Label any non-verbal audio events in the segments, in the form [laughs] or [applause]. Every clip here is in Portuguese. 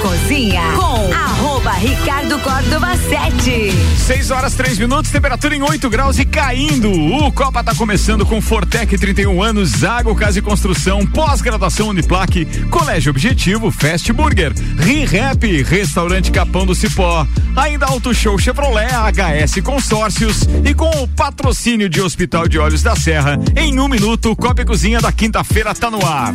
Cozinha com arroba Ricardo Córdova 7. 6 horas 3 minutos, temperatura em 8 graus e caindo. O Copa tá começando com Fortec 31 anos, Zago Casa e Construção, pós-graduação Uniplaque, Colégio Objetivo, Fast Burger, ReHap, Restaurante Capão do Cipó, ainda Auto Show Chevrolet, HS Consórcios e com o patrocínio de Hospital de Olhos da Serra, em um minuto, Copa e Cozinha da quinta-feira tá no ar.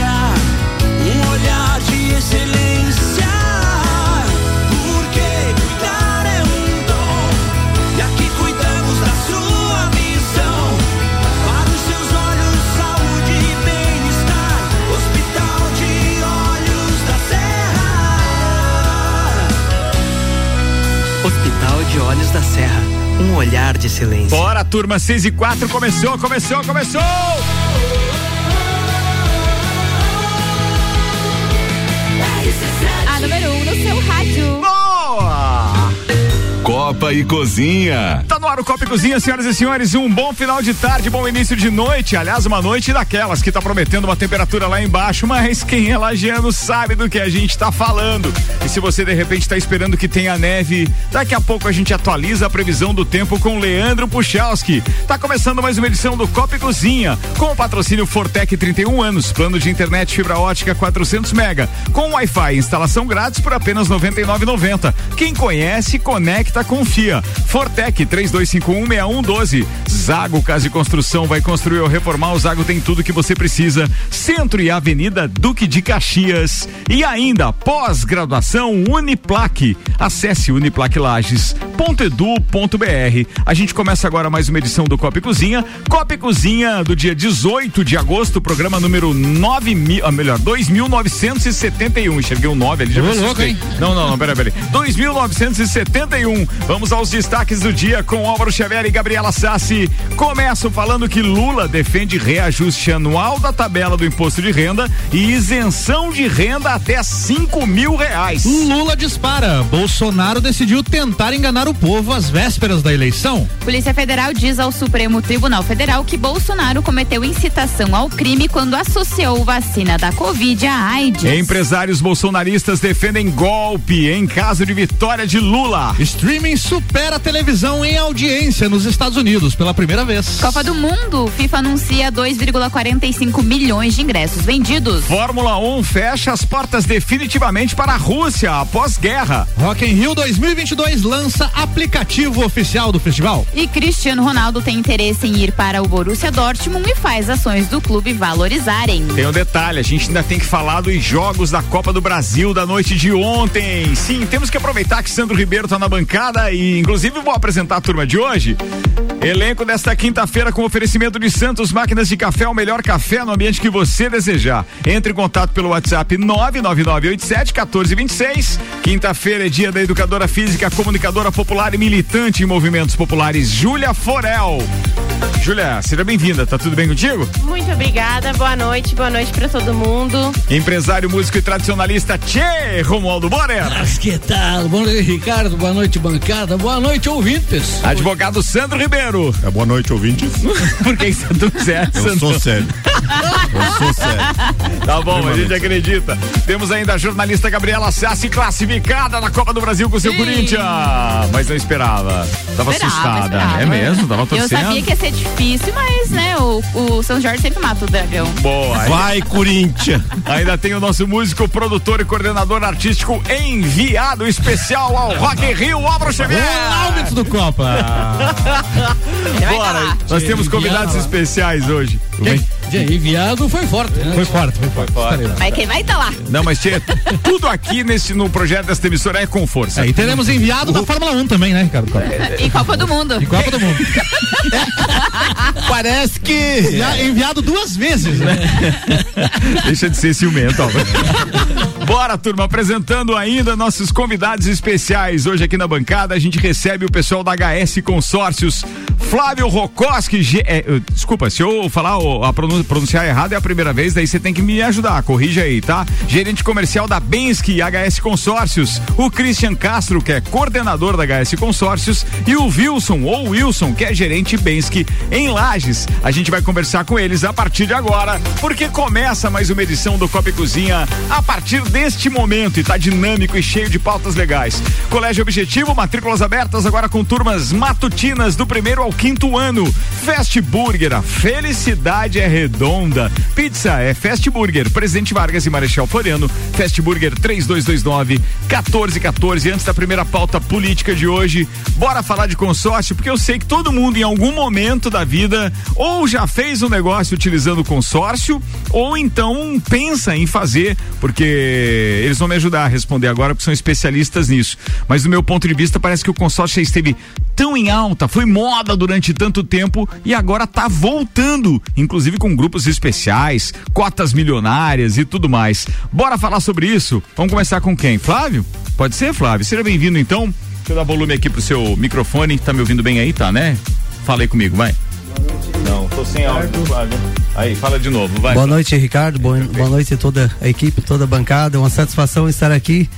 Um olhar de excelência. Porque cuidar é um dom. E aqui cuidamos da sua visão. Para os seus olhos, saúde e bem-estar. Hospital de Olhos da Serra. Hospital de Olhos da Serra. Um olhar de silêncio. Bora, turma, 6 e 4, começou, começou, começou! Rádio. Copa e Cozinha. Tá no ar o Copa e Cozinha, senhoras e senhores. Um bom final de tarde, bom início de noite. Aliás, uma noite daquelas que tá prometendo uma temperatura lá embaixo, mas quem é lagiano sabe do que a gente tá falando. E se você de repente tá esperando que tenha neve, daqui a pouco a gente atualiza a previsão do tempo com Leandro Puchalski. Tá começando mais uma edição do Copa e Cozinha, com o patrocínio Fortec 31 anos, plano de internet fibra ótica 400 mega, com Wi-Fi instalação grátis por apenas 99,90. Quem conhece, conecta, confia. Fortec 32516112. Zago Casa e Construção vai construir ou reformar. O Zago tem tudo que você precisa. Centro e Avenida Duque de Caxias. E ainda pós-graduação Uniplaque. Acesse uniplaquelages.edu.br. A gente começa agora mais uma edição do Copa e Cozinha. Copa e Cozinha do dia 18 de agosto, programa número 9 mil, ah, melhor, 2971. Enxerguei um 9 ali, já me assustei. Não, não, não, peraí, peraí. 2971. Vamos aos destaques do dia com Álvaro Xavier e Gabriela Sassi. Começam falando que Lula defende reajuste anual da tabela do imposto de renda e isenção de renda até 5 mil reais. Lula dispara. Bolsonaro decidiu tentar enganar o povo às vésperas da eleição. Polícia Federal diz ao Supremo Tribunal Federal que Bolsonaro cometeu incitação ao crime quando associou vacina da Covid à AIDS. Empresários bolsonaristas defendem golpe em caso de vitória de Lula. Streaming supera a televisão em audiência nos Estados Unidos pela primeira vez. Copa do Mundo, FIFA anuncia 2,45 milhões de ingressos vendidos. Fórmula 1 fecha as portas definitivamente para a Rússia após guerra. Rock in Rio 2022 lança aplicativo oficial do festival. E Cristiano Ronaldo tem interesse em ir para o Borussia Dortmund e faz ações do clube valorizarem. Tem um detalhe, a gente ainda tem que falar dos jogos da Copa do Brasil da noite de ontem. Sim, temos que aproveitar que Sandro Ribeiro está na bancada e inclusive vou apresentar a turma de hoje. Elenco desta quinta-feira com oferecimento de Santos Máquinas de Café, o melhor café no ambiente que você desejar. Entre em contato pelo WhatsApp 99987 1426. Quinta-feira é dia da educadora física, comunicadora popular e militante em movimentos populares, Júlia Forel. Júlia, seja bem-vinda. Tá tudo bem contigo? Muito obrigada. Boa noite. Boa noite para todo mundo. Empresário, músico e tradicionalista Tchê Romualdo Borer. Mas que tal? Boa noite, Ricardo. Boa noite, bancada. Boa noite, ouvintes. Advogado Sandro Ribeiro. É, boa noite, ouvintes. [laughs] Por que você é tão sério? Eu sou sério. Eu sou sério. Tá bom, a gente acredita. Temos ainda a jornalista Gabriela Sassi classificada na Copa do Brasil com seu Corinthians. Mas não esperava. Tava Esperava, assustada. esperava. É mesmo? Tava torcendo. Eu sabia que ia ser difícil, mas, né, o, o São Jorge sempre mata o dragão. Boa. Vai, Corinthians. Ainda tem o nosso músico, produtor e coordenador artístico enviado especial ao Rock in Rio, Álvaro Xavier. Ronaldo do Copa. [laughs] Bora, nós temos convidados especiais hoje. Quem? Enviado foi forte, né? Foi forte, foi forte. Lá. Mas quem vai estar lá? Não, mas tinha tudo aqui nesse, no projeto dessa emissora é com força. É, e teremos enviado da Fórmula 1 também, né, Ricardo? Copa? E Copa do Mundo. E Copa do Mundo. [laughs] Parece que. Já enviado duas vezes, né? [laughs] Deixa de ser ciumento, Álvaro. Bora, turma, apresentando ainda nossos convidados especiais. Hoje aqui na bancada a gente recebe o pessoal da HS Consórcios. Flávio Rokoski, ge- é, desculpa, se eu falar a pronun- pronunciar errado é a primeira vez, daí você tem que me ajudar, corrija aí, tá? Gerente comercial da Bensky HS Consórcios, o Christian Castro, que é coordenador da HS Consórcios, e o Wilson, ou Wilson, que é gerente Bensky em Lages. A gente vai conversar com eles a partir de agora, porque começa mais uma edição do Copa Cozinha a partir deste momento e tá dinâmico e cheio de pautas legais. Colégio Objetivo, matrículas abertas agora com turmas matutinas do primeiro ao quinto ano. Fast Burger, a felicidade é redonda. Pizza é Fast Burger, Presidente Vargas e Marechal Floriano. Fast Burger 3229 1414. Antes da primeira pauta política de hoje, bora falar de consórcio, porque eu sei que todo mundo em algum momento da vida ou já fez um negócio utilizando consórcio ou então pensa em fazer, porque eles vão me ajudar a responder agora, porque são especialistas nisso. Mas do meu ponto de vista, parece que o consórcio já esteve tão em alta, foi moda durante tanto tempo e agora tá voltando, inclusive com grupos especiais, cotas milionárias e tudo mais. Bora falar sobre isso? Vamos começar com quem? Flávio? Pode ser, Flávio? Seja bem-vindo então. Deixa eu dar volume aqui pro seu microfone. Tá me ouvindo bem aí, tá, né? Fala aí comigo, vai. Não, tô sem áudio, Flávio. Aí, fala de novo, vai. Boa noite, Ricardo. Boa, boa noite a toda a equipe, toda a bancada. É uma satisfação estar aqui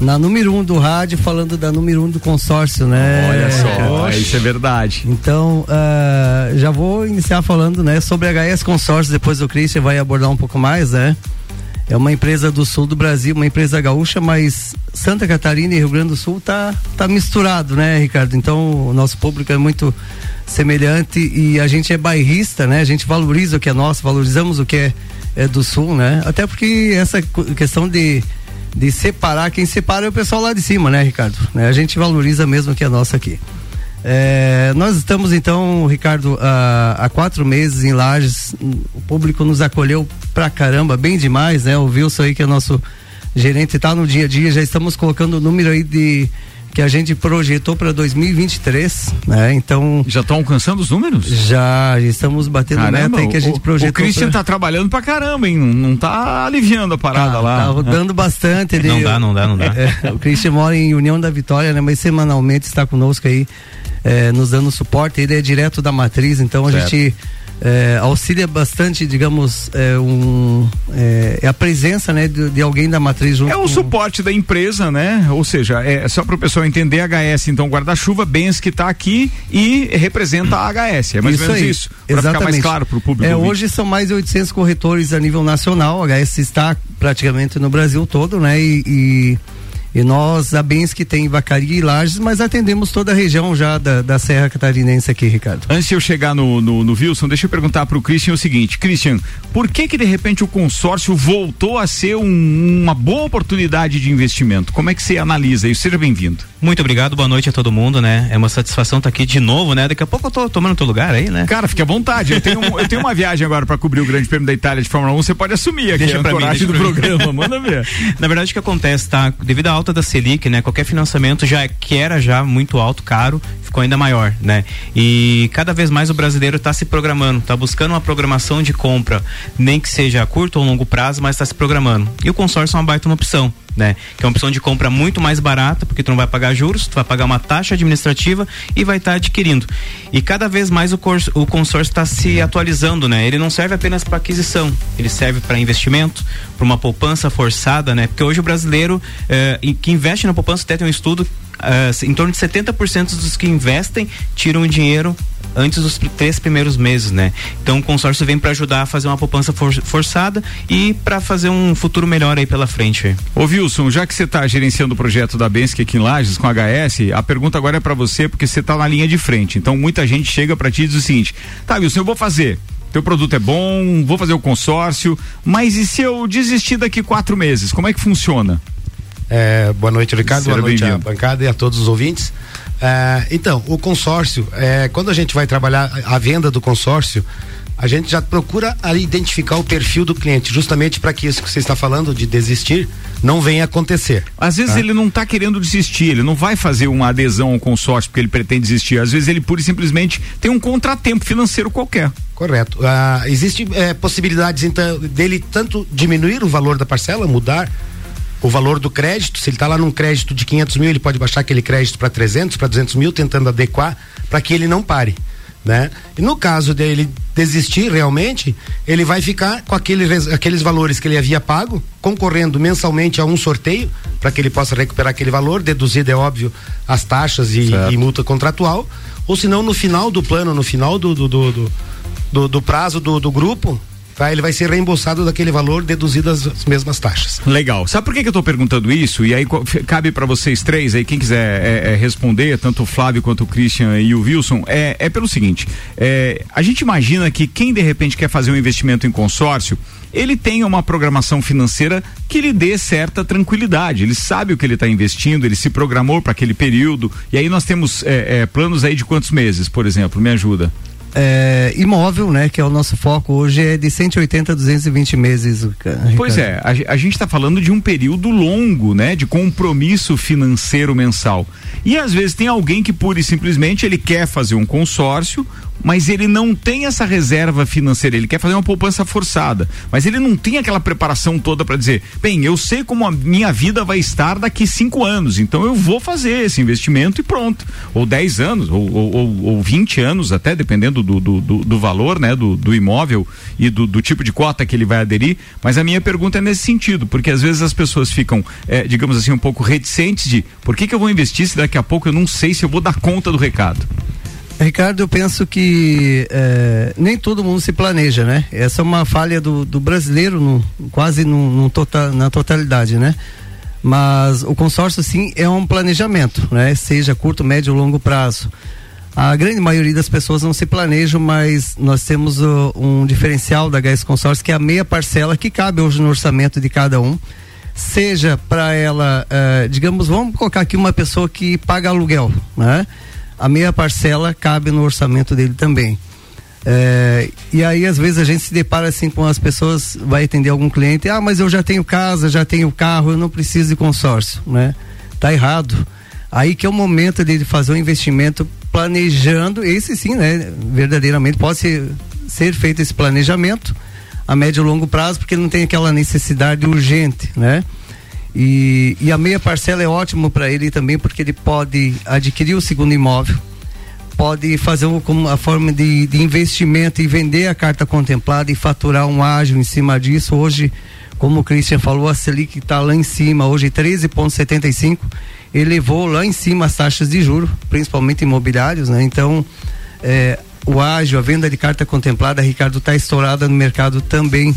na número um do rádio, falando da número um do consórcio, né? Olha só, Ricardo? isso é verdade. Então, ah, já vou iniciar falando, né, sobre a HS Consórcio, depois o Christian vai abordar um pouco mais, né? É uma empresa do sul do Brasil, uma empresa gaúcha, mas Santa Catarina e Rio Grande do Sul tá, tá misturado, né, Ricardo? Então, o nosso público é muito semelhante e a gente é bairrista, né? A gente valoriza o que é nosso, valorizamos o que é, é do sul, né? Até porque essa questão de, de separar, quem separa é o pessoal lá de cima, né, Ricardo? Né? A gente valoriza mesmo que é nosso aqui. É, nós estamos então, Ricardo, há, há quatro meses em Lages. O público nos acolheu pra caramba, bem demais, né? O Wilson aí, que é nosso gerente, tá no dia a dia. Já estamos colocando o número aí de que a gente projetou para 2023, né? Então. Já estão alcançando os números? Já, já estamos batendo meta aí que a gente projetou. O Christian pra- tá trabalhando pra caramba, hein? Não, não tá aliviando a parada Tá, lá. Tá rodando bastante. Ele, Não dá, não dá, não dá. É, o Christian mora em União da Vitória, né? Mas semanalmente está conosco aí, é, nos dando suporte. Ele é direto da matriz, então a Certo. gente é, auxilia bastante, digamos, é, um, é, é a presença, né, de, de alguém da matriz junto É o com- suporte da empresa, né? Ou seja, é só para o pessoal entender HS, então guarda-chuva, Bens que tá aqui e representa a HS. É mais ou menos aí, isso. Para ficar mais claro para o público. É, hoje são mais de 800 corretores a nível nacional. A HS está praticamente no Brasil todo, né? E, e, e nós, a Bens que tem Vacaria e Lages, mas atendemos toda a região já da, da Serra Catarinense aqui, Ricardo. Antes de eu chegar no, no, no Wilson, deixa eu perguntar para o Christian o seguinte: Christian, por que que de repente o consórcio voltou a ser um- uma boa oportunidade de investimento? Como é que você analisa isso? Seja bem-vindo. Muito obrigado, boa noite a todo mundo, né? É uma satisfação estar aqui de novo, né? Daqui a pouco eu tô tomando teu lugar aí, né? Cara, fique à vontade. Eu tenho, um- eu tenho uma viagem agora para cobrir o Grande Prêmio da Itália de Fórmula 1. Você pode assumir aqui Deixa a mim, do mim. programa. Manda ver. [laughs] Na verdade, o que acontece, tá? Devido à alta da Selic, né? Qualquer financiamento já que era já muito alto, caro, ficou ainda maior, né? E cada vez mais o brasileiro está se programando, está buscando uma programação de compra, nem que seja a curto ou longo prazo, mas está se programando. E o consórcio é uma baita uma opção. Né? Que é uma opção de compra muito mais barata, porque tu não vai pagar juros, tu vai pagar uma taxa administrativa e vai estar adquirindo. E cada vez mais o, cors- o consórcio está se atualizando, né? Ele não serve apenas para aquisição, ele serve para investimento, para uma poupança forçada, né? Porque hoje o brasileiro eh, que investe na poupança até tem um estudo eh, em torno de 70% dos que investem tiram o dinheiro antes dos três primeiros meses, né? Então o consórcio vem para ajudar a fazer uma poupança for- forçada e para fazer um futuro melhor aí pela frente. Ô Wilson, já que você está gerenciando o projeto da Bensky aqui em Lages com a HS, a pergunta agora é para você, porque você está na linha de frente. Então muita gente chega para ti e diz o seguinte: tá, Wilson, eu vou fazer. Teu produto é bom, vou fazer o consórcio, mas e se eu desistir daqui quatro meses? Como é que funciona? É, boa noite, Ricardo. Boa noite à bancada e a todos os ouvintes. É, então, o consórcio, é, quando a gente vai trabalhar a venda do consórcio, a gente já procura identificar o perfil do cliente, justamente para que isso que você está falando de desistir não venha acontecer. Às vezes tá? ele não está querendo desistir, ele não vai fazer uma adesão ao consórcio porque ele pretende desistir. Às vezes ele pura e simplesmente tem um contratempo financeiro qualquer. Correto. Ah, existe eh, possibilidades então dele tanto diminuir o valor da parcela, mudar o valor do crédito, se ele está lá num crédito de 500 mil, ele pode baixar aquele crédito para 300, para 200 mil, tentando adequar para que ele não pare. Né? E no caso dele desistir realmente, ele vai ficar com aquele, aqueles valores que ele havia pago, concorrendo mensalmente a um sorteio, para que ele possa recuperar aquele valor, deduzido, é óbvio, as taxas e, e multa contratual, ou senão no final do plano, no final do, do, do, do, do, prazo do, do grupo, tá? ele vai ser reembolsado daquele valor deduzido as mesmas taxas. Legal. Sabe por que, que eu estou perguntando isso? E aí cabe para vocês três aí, quem quiser é, é, responder, tanto o Flávio quanto o Christian e o Wilson, é, é pelo seguinte: é, a gente imagina que quem de repente quer fazer um investimento em consórcio, ele tenha uma programação financeira que lhe dê certa tranquilidade. Ele sabe o que ele está investindo, ele se programou para aquele período. E aí nós temos é, é, planos aí de quantos meses, por exemplo? Me ajuda é, imóvel, né? Que é o nosso foco hoje, é de 180 a 220 meses. Pois é, a, a gente está falando de um período longo, né? De compromisso financeiro mensal. E às vezes tem alguém que pura e simplesmente ele quer fazer um consórcio, mas ele não tem essa reserva financeira, ele quer fazer uma poupança forçada, mas ele não tem aquela preparação toda para dizer, bem, eu sei como a minha vida vai estar daqui cinco anos, então eu vou fazer esse investimento e pronto, ou 10 anos, ou, ou, ou 20 anos até, dependendo do, do, do, do valor, né, do, do imóvel e do, do, tipo de cota que ele vai aderir, mas a minha pergunta é nesse sentido, porque às vezes as pessoas ficam, é, digamos assim, um pouco reticentes de, por que que eu vou investir se daqui a pouco eu não sei se eu vou dar conta do recado? Ricardo, eu penso que é, nem todo mundo se planeja, né? Essa é uma falha do, do brasileiro, no, quase no, no total, na totalidade, né? Mas o consórcio, sim, é um planejamento, né? Seja curto, médio ou longo prazo. A grande maioria das pessoas não se planejam, mas nós temos uh, um diferencial da HS Consórcio, que é a meia parcela que cabe hoje no orçamento de cada um. Seja para ela, uh, digamos, vamos colocar aqui uma pessoa que paga aluguel, né? A meia parcela cabe no orçamento dele também. É, e aí às vezes a gente se depara assim com as pessoas, vai atender algum cliente, ah, mas eu já tenho casa, já tenho carro, eu não preciso de consórcio, né? Tá errado. Aí que é o momento de fazer um investimento planejando, esse sim, né? Verdadeiramente pode ser, ser feito esse planejamento a médio e longo prazo, porque não tem aquela necessidade urgente, né? E, e a meia parcela é ótimo para ele também, porque ele pode adquirir o segundo imóvel, pode fazer um, como a forma de, de investimento e vender a carta contemplada e faturar um ágio em cima disso. Hoje, como o Christian falou, a Selic está lá em cima, hoje 13,75, elevou lá em cima as taxas de juro, principalmente imobiliários, né? Então, é, o ágio, a venda de carta contemplada, Ricardo, está estourada no mercado também.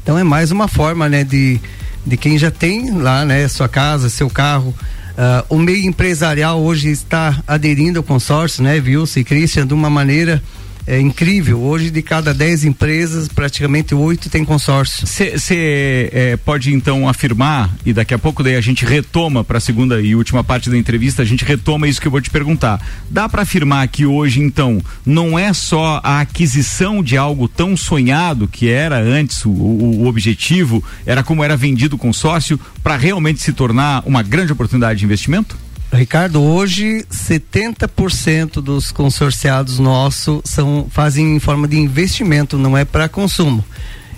Então é mais uma forma, né, de de quem já tem lá, né, sua casa, seu carro. Uh, o meio empresarial hoje está aderindo ao consórcio, né, Wilson e Christian, de uma maneira é incrível. Hoje, de cada 10 empresas, praticamente oito tem consórcio. Você é, pode então afirmar, e daqui a pouco daí a gente retoma para a segunda e última parte da entrevista, a gente retoma isso que eu vou te perguntar. Dá para afirmar que hoje, então, não é só a aquisição de algo tão sonhado que era antes o, o, objetivo, era como era vendido o consórcio, para realmente se tornar uma grande oportunidade de investimento? Ricardo, hoje 70% dos consorciados nossos são fazem em forma de investimento, não é para consumo.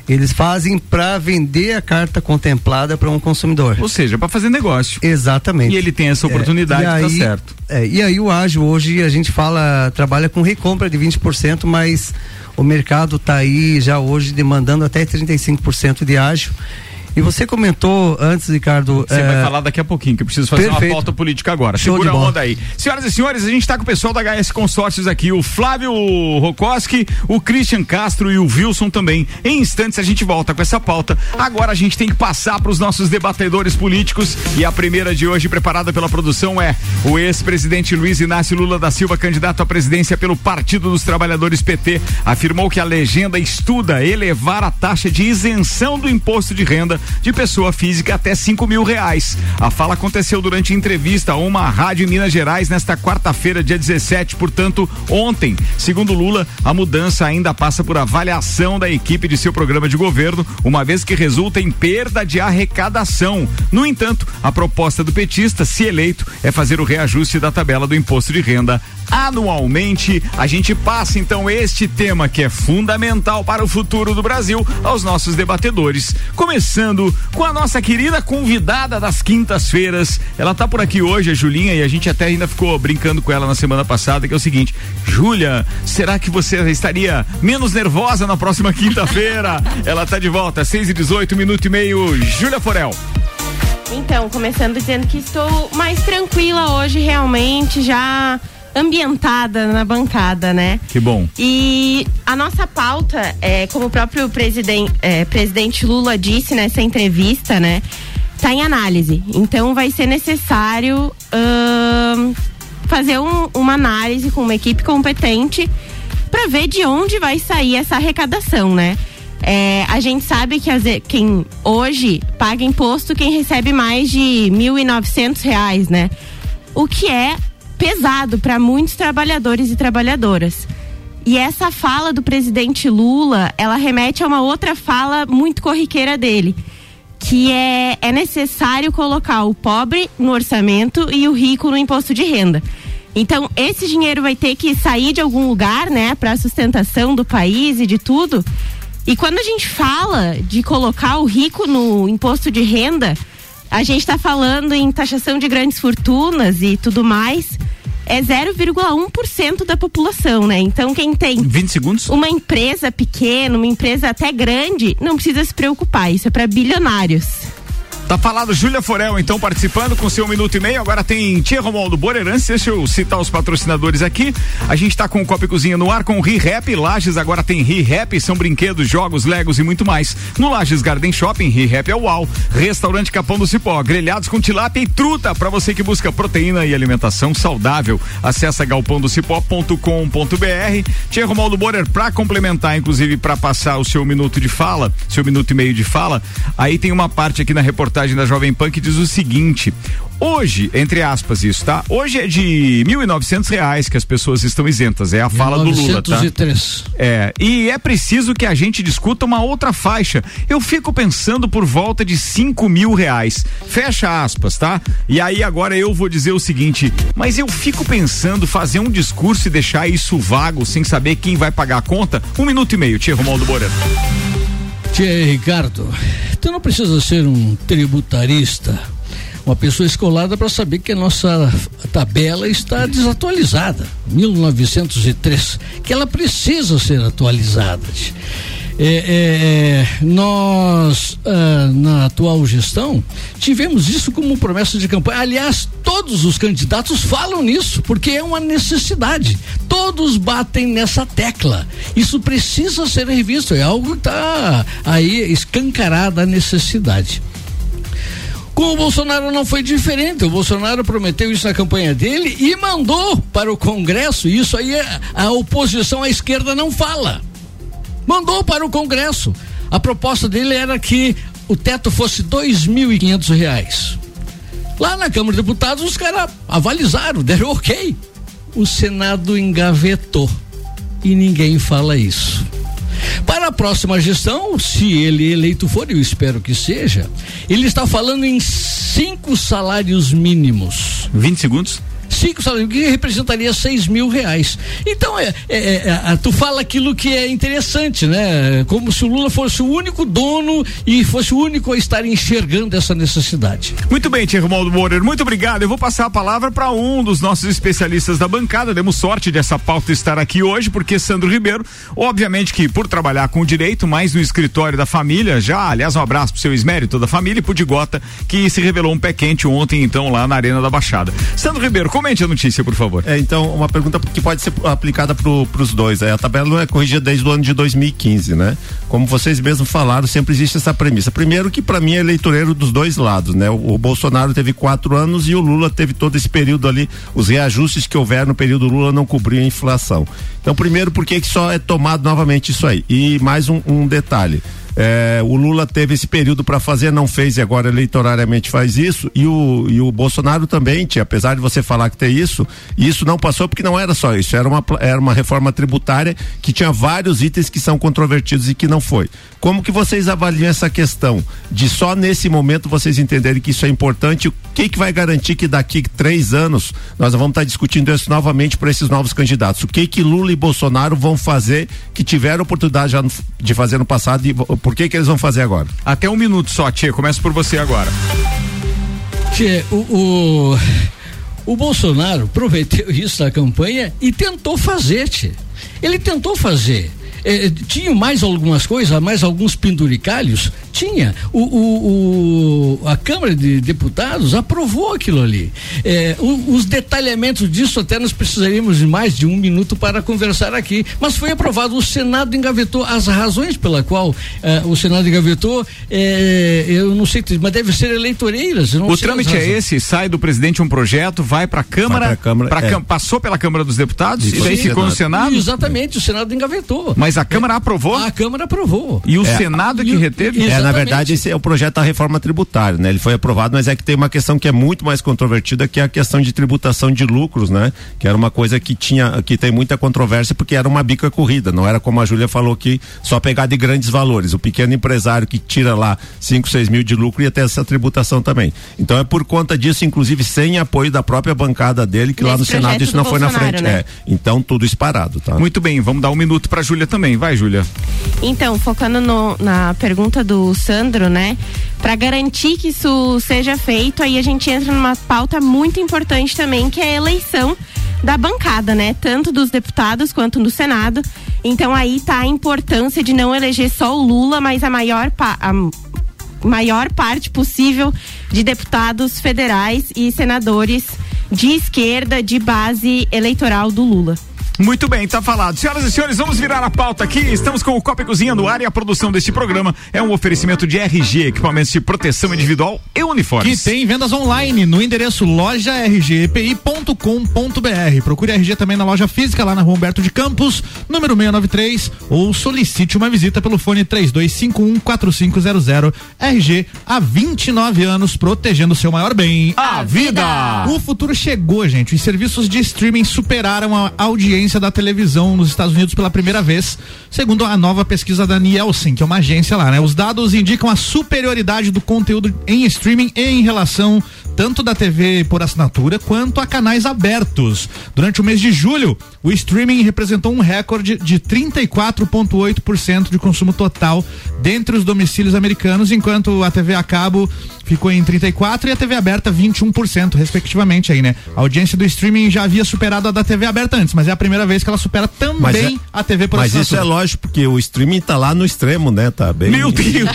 Eles fazem para vender a carta contemplada para um consumidor. Ou seja, para fazer negócio. Exatamente. E ele tem essa oportunidade, é, tá certo. É, e aí o ágil hoje a gente fala, trabalha com recompra de 20%, mas o mercado está aí já hoje demandando até 35% de ágil. E você comentou antes, Ricardo. Você é... vai falar daqui a pouquinho, que eu preciso fazer Perfeito. uma pauta política agora. Show Segura a onda aí. Senhoras e senhores, a gente está com o pessoal da HS Consórcios aqui, o Flávio Rokoski, o Christian Castro e o Wilson também. Em instantes a gente volta com essa pauta. Agora a gente tem que passar para os nossos debatedores políticos e a primeira de hoje, preparada pela produção, é o ex-presidente Luiz Inácio Lula da Silva, candidato à presidência pelo Partido dos Trabalhadores PT, afirmou que a legenda estuda elevar a taxa de isenção do imposto de renda de pessoa física até cinco mil reais. A fala aconteceu durante entrevista a uma rádio em Minas Gerais nesta quarta-feira, dia 17, portanto, ontem. Segundo Lula, a mudança ainda passa por avaliação da equipe de seu programa de governo, uma vez que resulta em perda de arrecadação. No entanto, a proposta do petista, se eleito, é fazer o reajuste da tabela do imposto de renda anualmente. A gente passa então este tema que é fundamental para o futuro do Brasil aos nossos debatedores. Começando falando com a nossa querida convidada das quintas-feiras. Ela tá por aqui hoje, a Julinha, e a gente até ainda ficou brincando com ela na semana passada, que é o seguinte: Júlia, será que você estaria menos nervosa na próxima quinta-feira? [laughs] ela tá de volta, 6 e 18, minuto e meio. Júlia Forel. Então, começando dizendo que estou mais tranquila hoje, realmente, já ambientada na bancada, né? Que bom. E a nossa pauta, é, como o próprio presidente, é, presidente Lula disse nessa entrevista, né? Tá em análise. Então vai ser necessário hum, fazer um, uma análise com uma equipe competente para ver de onde vai sair essa arrecadação, né? É, a gente sabe que as, quem hoje paga imposto quem recebe mais de R$ reais, né? O que é pesado para muitos trabalhadores e trabalhadoras. E essa fala do presidente Lula, ela remete a uma outra fala muito corriqueira dele, que é, é necessário colocar o pobre no orçamento e o rico no imposto de renda. Então, esse dinheiro vai ter que sair de algum lugar, né, para a sustentação do país e de tudo. E quando a gente fala de colocar o rico no imposto de renda, a gente está falando em taxação de grandes fortunas e tudo mais. É 0,1% da população, né? Então quem tem 20 segundos. uma empresa pequena, uma empresa até grande, não precisa se preocupar. Isso é para bilionários. Tá falado Júlia Forel, então, participando com seu minuto e meio. Agora tem Tia Romualdo Boreirante. Deixa eu citar os patrocinadores aqui. A gente tá com o Copa Cozinha no ar com Ri-Rap. Lages agora tem Ri-Rap. São brinquedos, jogos, legos e muito mais. No Lages Garden Shopping, Ri-Rap é uau. Restaurante Capão do Cipó. Grelhados com tilápia e truta. para você que busca proteína e alimentação saudável. Acesse galpãodocipó.com.br. Tia Romualdo Borer, pra complementar, inclusive, para passar o seu minuto de fala, seu minuto e meio de fala, aí tem uma parte aqui na reportagem reportagem da Jovem Pan que diz o seguinte: Hoje, entre aspas, isso, tá? Hoje é de 1.900 reais que as pessoas estão isentas. É a fala do Lula, tá? É. E é preciso que a gente discuta uma outra faixa. Eu fico pensando por volta de cinco mil reais. Fecha aspas, tá? E aí agora eu vou dizer o seguinte: mas eu fico pensando fazer um discurso e deixar isso vago, sem saber quem vai pagar a conta? Um minuto e meio, Tia Romualdo Borano. Tia Ricardo, tu não precisa ser um tributarista, uma pessoa escolada para saber que a nossa tabela está desatualizada, 1903, que ela precisa ser atualizada. É, é, é, nós, ah, na atual gestão, tivemos isso como promessa de campanha. Aliás, todos os candidatos falam nisso, porque é uma necessidade. Todos batem nessa tecla. Isso precisa ser revisto. É algo que está aí escancarada a necessidade. Com o Bolsonaro não foi diferente. O Bolsonaro prometeu isso na campanha dele e mandou para o Congresso. Isso aí a oposição à esquerda não fala mandou para o Congresso. A proposta dele era que o teto fosse dois mil e quinhentos reais. Lá na Câmara de Deputados os caras avalizaram, deram ok. O Senado engavetou e ninguém fala isso. Para a próxima gestão, se ele eleito for, eu espero que seja, ele está falando em cinco salários mínimos. 20 segundos cinco salários, que representaria seis mil reais. Então, é, é, é, é tu fala aquilo que é interessante, né? Como se o Lula fosse o único dono e fosse o único a estar enxergando essa necessidade. Muito bem, Tia Romualdo Moreira, muito obrigado. Eu vou passar a palavra para um dos nossos especialistas da bancada. Demos sorte dessa pauta estar aqui hoje, porque Sandro Ribeiro, obviamente que por trabalhar com o direito, mais no escritório da família, já, aliás, um abraço pro seu Ismério, toda a família, e pro Digota, que se revelou um pé quente ontem, então, lá na Arena da Baixada. Sandro Ribeiro, Comente a notícia, por favor. É, então, uma pergunta que pode ser aplicada para os dois. É, a tabela não é corrigida desde o ano de 2015, né? Como vocês mesmos falaram, sempre existe essa premissa. Primeiro que para mim é eleitoreiro dos dois lados, né? O, o, Bolsonaro teve quatro anos e o Lula teve todo esse período ali, os reajustes que houver no período Lula não cobriam a inflação. Então, primeiro, por que só é tomado novamente isso aí? E mais um, um detalhe. É, o Lula teve esse período para fazer, não fez e agora eleitorariamente faz isso. E o, e o Bolsonaro também, tia, apesar de você falar que tem isso, isso não passou porque não era só isso. Era uma, era uma reforma tributária que tinha vários itens que são controvertidos e que não foi. Como que vocês avaliam essa questão de só nesse momento vocês entenderem que isso é importante? O que, que vai garantir que daqui três anos nós vamos estar tá discutindo isso novamente para esses novos candidatos? O que que Lula e Bolsonaro vão fazer que tiveram oportunidade já de fazer no passado e Por que que eles vão fazer agora? Até um minuto só, Tia. Começa por você agora. Tchê, o, o, o Bolsonaro aproveitou isso na campanha e tentou fazer, tchê. Ele tentou fazer. É, tinha mais algumas coisas, mais alguns penduricalhos? Tinha. O, o, o- a Câmara de Deputados aprovou aquilo ali. É, o- os detalhamentos disso até nós precisaríamos de mais de um minuto para conversar aqui. Mas foi aprovado. O Senado engavetou as razões pela qual eh, o Senado engavetou. eh, eu não sei, mas deve ser eleitoreiras. O trâmite é esse, sai do presidente um projeto, vai pra Câmara, Vai pra Câmara, pra é. Cam- passou pela Câmara dos Deputados Isso, e daí ficou no Senado. Exatamente, o Senado engavetou. Mas a Câmara aprovou? A Câmara aprovou. E o É. Senado que reteve? É, na verdade, esse é o projeto da reforma tributária, né? Ele foi aprovado, mas é que tem uma questão que é muito mais controvertida, que é a questão de tributação de lucros, né? Que era uma coisa que tinha, que tem muita controvérsia, porque era uma bica corrida, não era como a Júlia falou que só pegar de grandes valores. O pequeno empresário que tira lá 5, 6 mil de lucro ia ter essa tributação também. Então é por conta disso, inclusive sem apoio da própria bancada dele, que lá Nesse no Senado isso não foi na frente. né? É. Então tudo disparado, tá? Muito bem, vamos dar um minuto pra Júlia também. Vai, Júlia. Então, focando no- na pergunta do Sandro, né? Para garantir que isso seja feito, aí a gente entra numa pauta muito importante também, que é a eleição da bancada, né? Tanto dos deputados quanto do Senado. Então aí tá a importância de não eleger só o Lula, mas a maior a maior parte possível de deputados federais e senadores de esquerda, de base eleitoral do Lula. Muito bem, tá falado. Senhoras e senhores, vamos virar a pauta aqui. Estamos com o Copa e Cozinha no ar e a produção deste programa é um oferecimento de RG, equipamentos de proteção individual e Que uniformes. tem vendas online no endereço lojargpi.com.br. Procure RG também na loja física lá na rua Humberto de Campos, número 693, ou solicite uma visita pelo fone 32514500. RG há 29 anos protegendo o seu maior bem, A vida! O futuro chegou, gente. Os serviços de streaming superaram a audiência da televisão nos Estados Unidos pela primeira vez, segundo a nova pesquisa da Nielsen, que é uma agência lá, né? Os dados indicam a superioridade do conteúdo em streaming em relação tanto da TV por assinatura quanto a canais abertos. Durante o mês de julho, o streaming representou um recorde de 34,8% de consumo total dentre os domicílios americanos, enquanto a TV a cabo ficou em 34 e a TV aberta 21%, respectivamente aí, né? A audiência do streaming já havia superado a da TV aberta antes, mas é a primeira vez que ela supera também Mas é- a TV por Mas isso assinatura. é lógico, porque o streaming tá lá no extremo, né? Tá bem. Meu Deus!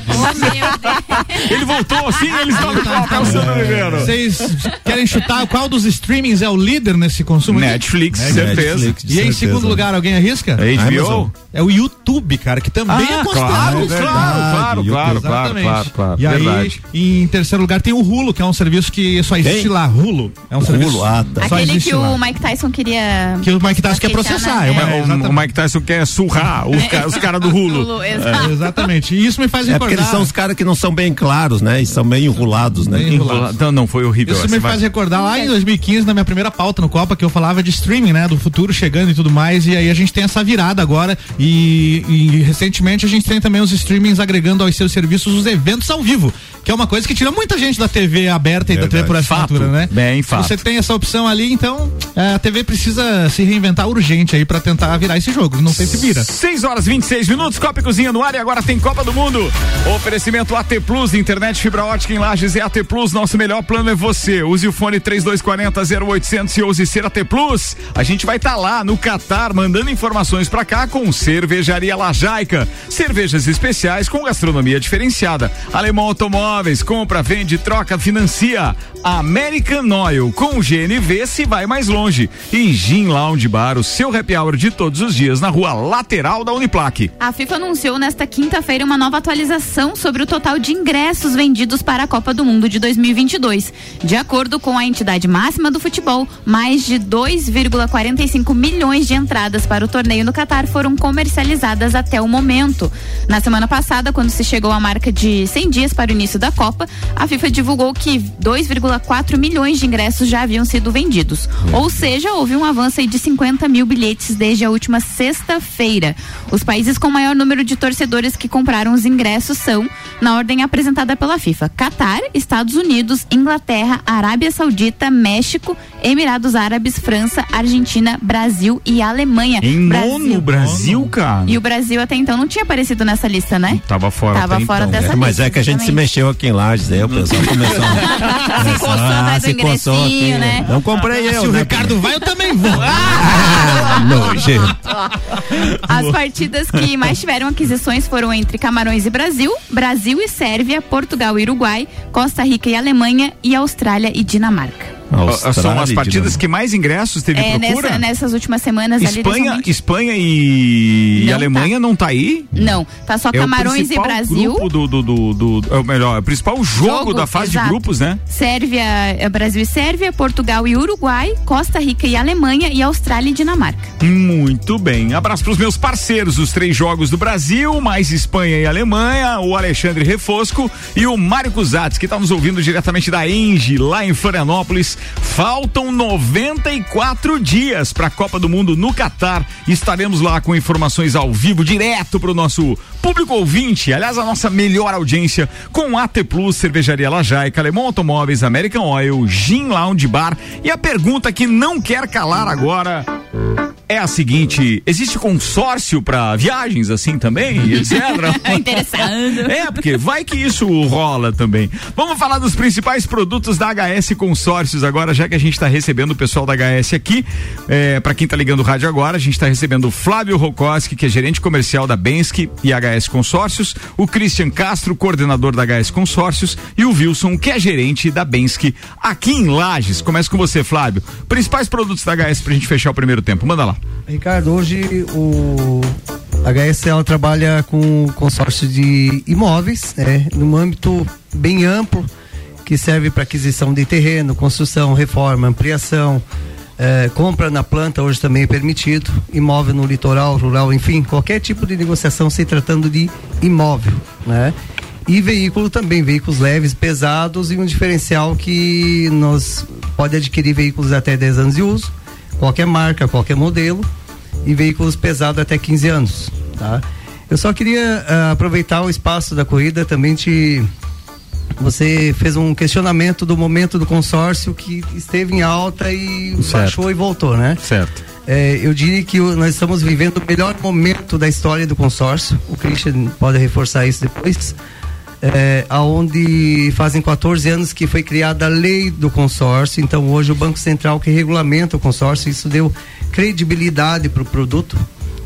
Ele voltou assim, eles o Sandro Oliveira. Vocês querem chutar qual dos streamings é o líder nesse consumo? Netflix, É, certeza. Netflix, E em certeza. segundo lugar, alguém arrisca? É Amazon. HBO? É o YouTube, cara, que também Ah, é constante. claro, claro, claro, YouTube. claro, claro, Exatamente. claro, claro. E aí, Verdade. em terceiro lugar, tem o Hulu, que é um serviço que só existe Tem? lá. Hulu. É um Hulu, serviço. ah, tá. Só Aquele que lá. o Mike Tyson queria. Que o Mike Tyson quer processar. na- É O, exatamente. o Mike Tyson quer surrar os, ca- os caras do Hulu. [laughs] Hulu, exato. É, exatamente. E isso me faz É porque recordar. eles são os caras que não são bem claros, né? E são meio enrolados, né? Bem enrolados. Não, não, foi horrível. Isso me vai. faz recordar lá em 2015, na minha primeira pauta no Copa, que eu falava de streaming, né? Do futuro chegando e tudo mais. E aí a gente tem essa virada agora. E, e recentemente a gente tem também os streamings agregando aos seus serviços os eventos ao vivo. Que é uma coisa que tira muita gente da TV aberta e da TV por assinatura, né? Bem, fato. você tem essa opção ali, então é, a TV precisa se reinventar urgente aí pra tentar virar esse jogo. Não sei se vira. 6 horas 26 minutos, Copa e Cozinha no ar e agora tem Copa do Mundo. Oferecimento AT Plus, internet fibra ótica em Lages é AT Plus, nosso melhor plano é você. Use o fone 3240 0800 e ser AT Plus. A gente vai estar lá no Catar mandando informações pra cá com Cervejaria Lajaica. Cervejas especiais com gastronomia diferenciada. Alemão Automóveis, compra, vende, troca, financia. American Oil, com GNV se vai mais longe. E Gin Lounge Bar, o seu happy hour de todos os dias na rua lateral da Uniplaque. A FIFA anunciou nesta quinta-feira uma nova atualização sobre o total de ingressos vendidos para a Copa do Mundo de 2022. De acordo com a entidade máxima do futebol, mais de 2,45 milhões de entradas para o torneio no Catar foram comercializadas até o momento. Na semana passada, quando se chegou à marca de 100 dias para o início da Copa, a FIFA divulgou que 2,4 milhões de ingressos já haviam sido vendidos. Ou seja, houve um avanço aí de 50 mil bilhetes desde a última sexta-feira. Os países com maior número de torcedores que compraram os ingressos são, na ordem apresentada pela FIFA, Catar, Estados Unidos, Inglaterra Arábia Saudita, México, Emirados Árabes, França, Argentina, Brasil e Alemanha. Em nono Brasil, cara. E o Brasil até então não tinha aparecido nessa lista, né? Tava fora Tava até fora então. dessa É, mas lista, é que a gente se mexeu aqui em Lages, aí o pessoal começou a. [laughs] [laughs] Coçou Ah, se coçou ingressinho, né? Não comprei eu. Se o né? Ricardo vai, eu também vou. [laughs] Ah, nojento. As partidas que mais tiveram aquisições foram entre Camarões e Brasil, Brasil e Sérvia, Portugal e Uruguai, Costa Rica e Alemanha e Austrália e Dinamarca. São as partidas que mais ingressos teve É, procura? nessa, nessas últimas semanas ali. Espanha, principalmente- Espanha e, e Não Alemanha não tá aí? Não, tá só É o Camarões e Brasil. Grupo do, do, do, do- é o melhor, é o principal jogo, Jogo, da fase exato. de grupos, né? Sérvia, é, Brasil e Sérvia, Portugal e Uruguai, Costa Rica e Alemanha e Austrália e Dinamarca. Muito bem. Abraço pros meus parceiros, os três jogos do Brasil, mais Espanha e Alemanha, o Alexandre Refosco e o Mário Cusatz, que tá nos ouvindo diretamente da Engie, lá em Florianópolis. Faltam 94 dias para a Copa do Mundo no Catar. Estaremos lá com informações ao vivo, direto pro nosso público ouvinte. Aliás, a nossa melhor audiência com AT Plus, Cervejaria Lajaica, Alemão Automóveis, American Oil, Gin Lounge Bar. E a pergunta que não quer calar agora é a seguinte: existe consórcio para viagens assim também, [laughs] etc? Interessando. É, porque vai que isso rola também. Vamos falar dos principais produtos da HS Consórcios agora, já que a gente está recebendo o pessoal da HS aqui. É, para quem tá ligando o rádio agora, a gente está recebendo o Flávio Rokoski, que é gerente comercial da Bensky e HS Consórcios, o Christian Castro, coordenador da HS Consórcios, e o Wilson, que é gerente da Bensky aqui em Lages. Começa com você, Flávio. Principais produtos da HS pra gente fechar o primeiro tempo. Manda lá. Ricardo, hoje o HS ela trabalha com consórcio de imóveis, né, num âmbito bem amplo, que serve para aquisição de terreno, construção, reforma, ampliação, eh, compra na planta hoje também é permitido, imóvel no litoral, rural, enfim, qualquer tipo de negociação se tratando de imóvel, né? E veículo também, veículos leves, pesados e um diferencial que nós pode adquirir veículos até 10 anos de uso, qualquer marca, qualquer modelo e veículos pesados até 15 anos, tá? Eu só queria ah, aproveitar o espaço da corrida também te você fez um questionamento do momento do consórcio que esteve em alta e Certo. baixou e voltou, né? Certo. É, eu diria que nós estamos vivendo o melhor momento da história do consórcio. O Christian pode reforçar isso depois. É, aonde fazem 14 anos que foi criada a lei do consórcio. Então hoje o Banco Central que regulamenta o consórcio, isso deu credibilidade para o produto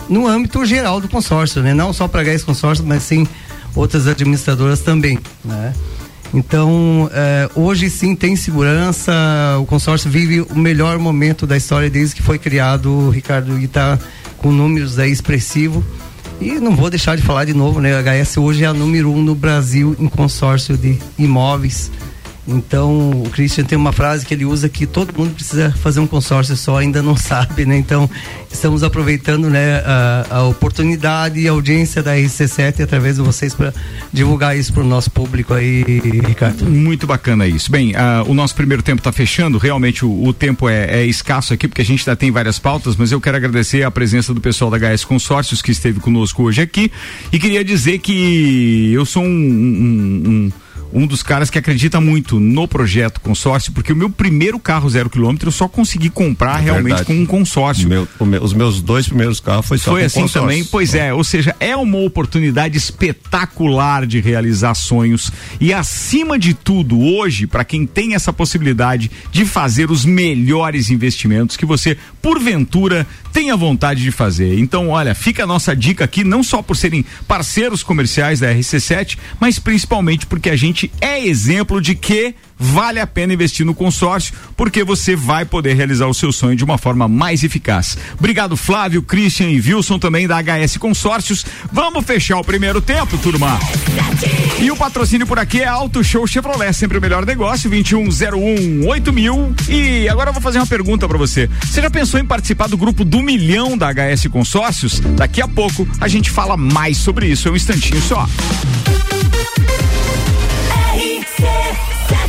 no âmbito geral do consórcio, né? Não só para gás consórcio, mas sim outras administradoras também, né? Então, eh, hoje sim tem segurança, o consórcio vive o melhor momento da história desde que foi criado, o Ricardo, e tá com números aí expressivos. E não vou deixar de falar de novo, né? A HS hoje é a número um no Brasil em consórcio de imóveis. Então, o Christian tem uma frase que ele usa que todo mundo precisa fazer um consórcio só, ainda não [laughs] sabe, né? Então, estamos aproveitando, né, a, a oportunidade e a audiência da RC7 através de vocês para divulgar isso para o nosso público aí, Ricardo. Muito bacana isso. Bem, o nosso primeiro tempo está fechando, realmente o, o tempo é, é escasso aqui, porque a gente ainda tem várias pautas, mas eu quero agradecer a presença do pessoal da HS Consórcios que esteve conosco hoje aqui e queria dizer que eu sou um, um, um um dos caras que acredita muito no projeto consórcio, porque o meu primeiro carro zero quilômetro eu só consegui comprar É realmente verdade. com um consórcio. Meu- meu- os meus dois primeiros carros foi só Foi com assim consórcio. também? Pois é, ou seja, é uma oportunidade espetacular de realizar sonhos e acima de tudo, hoje, para quem tem essa possibilidade de fazer os melhores investimentos que você, porventura, tenha vontade de fazer. Então, olha, fica a nossa dica aqui, não só por serem parceiros comerciais da RC7, mas principalmente porque a gente é exemplo de que vale a pena investir no consórcio, porque você vai poder realizar o seu sonho de uma forma mais eficaz. Obrigado, Flávio, Christian e Wilson também da HS Consórcios. Vamos fechar o primeiro tempo, turma. E o patrocínio por aqui é Auto Show Chevrolet, sempre o melhor negócio, 2101 8000. E agora eu vou fazer uma pergunta pra você. Você já pensou em participar do grupo do milhão da HS Consórcios? Daqui a pouco a gente fala mais sobre isso, é um instantinho só.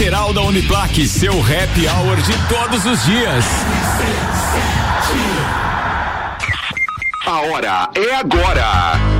lateral da Uniplaque. Seu happy hour de todos os dias. A hora é agora.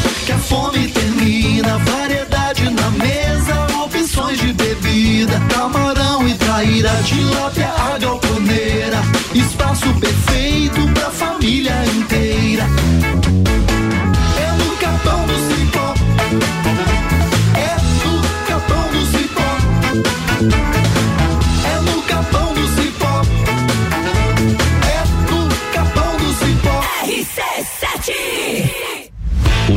a fome termina. Variedade na mesa, opções de bebida. Camarão e traíra, tilápia, a galponeira. Espaço perfeito pra família inteira. É no capão do cipó. É no capão do cipó. É no capão do cipó. É no capão do cipó. RC7 O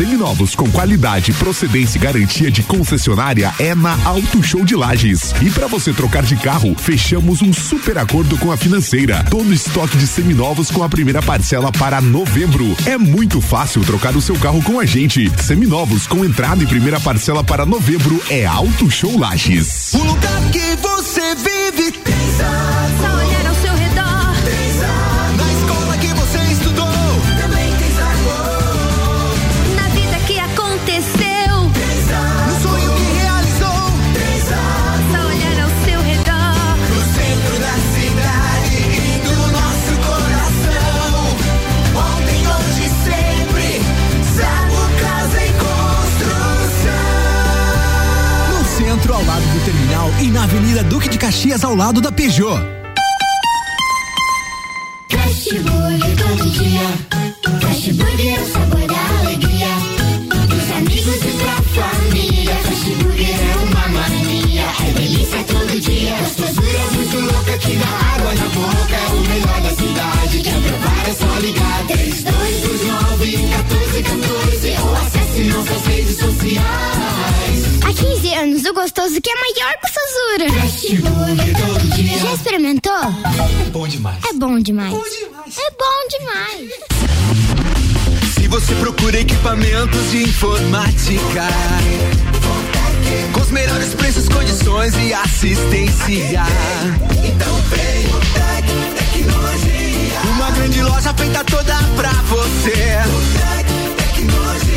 Seminovos com qualidade, procedência e garantia de concessionária é na Auto Show de Lages. E para você trocar de carro, fechamos um super acordo com a financeira. Todo estoque de seminovos com a primeira parcela para novembro. É muito fácil trocar o seu carro com a gente. Seminovos com entrada e primeira parcela para novembro é Auto Show Lages. O lugar que você vive tem Caxias, ao lado da Peugeot. Todo dia. É o sabor da alegria. Amigos e família. É uma mania. É delícia todo dia. Gostosura muito que dá água na boca. É o melhor da cidade. É só ligar. 3229 1414 ou acesse nossas redes sociais. Há 15 anos, o gostoso que é maior que o Sazura. Já experimentou? É bom demais. É bom demais. É bom demais. Se você procura equipamentos de informática, com os melhores preços, condições e assistência. Então vem o Tec Tecnologia. Uma grande loja feita toda pra você. Tec Tecnologia.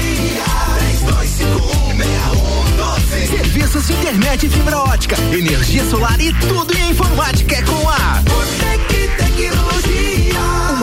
Serviços internet e fibra ótica, energia solar e tudo em informática é com a Botec Tecnologia.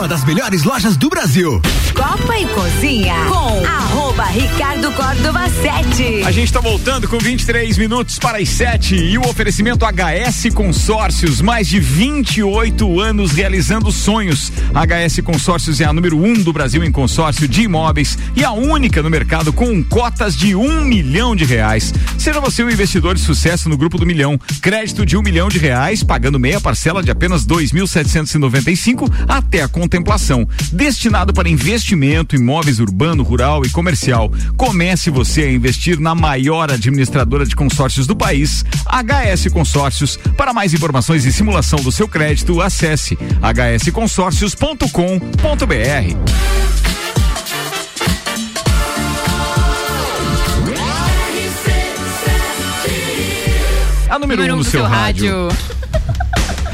Uma das melhores lojas do Brasil. Copa e Cozinha com arroba Ricardo Córdova 7. A gente está voltando com 23 minutos para as 7 e o oferecimento HS Consórcios, mais de 28 anos realizando sonhos. HS Consórcios é a número 1 um do Brasil em consórcio de imóveis e a única no mercado com cotas de um milhão de reais. Seja você um investidor de sucesso no grupo do milhão, crédito de um milhão de reais, pagando meia parcela de apenas 2.795 até a contemplação, destinado para investimento, imóveis urbano, rural e comercial. Comece você a investir na maior administradora de consórcios do país, HS Consórcios. Para mais informações e simulação do seu crédito, acesse hsconsórcios.com.br. A número 1 um no seu, rádio.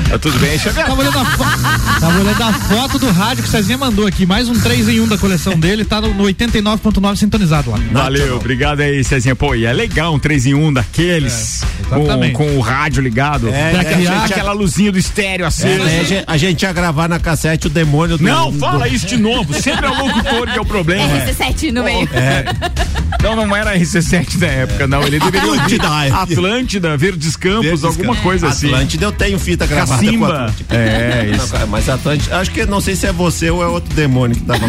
Tá tudo bem, Xavier? Tava olhando, a fo- tava olhando a foto do rádio que o Cezinha mandou aqui. Mais um 3 em 1 da coleção dele. Tá no, no 89.9 sintonizado lá. Valeu, obrigado aí, Cezinha. Pô, e é legal um 3 em 1 daqueles. com, exatamente. com o rádio ligado. É, Pra é, criar gente- aquela luzinha do estéreo É, acesa. né, a, gente, a gente ia gravar na cassete o demônio do. Não, do- fala isso de novo. Sempre é o locutor que é o problema. RC7 no meio. É. Não, não era RC7 da época, não. Ele deveria Atlântida. Atlântida, Verdes Campos, Verdes alguma Campos. coisa assim. Atlântida eu tenho fita gravada Atlântida. É, isso. Não, mas Atlântida, acho que não sei se é você ou é outro demônio que tava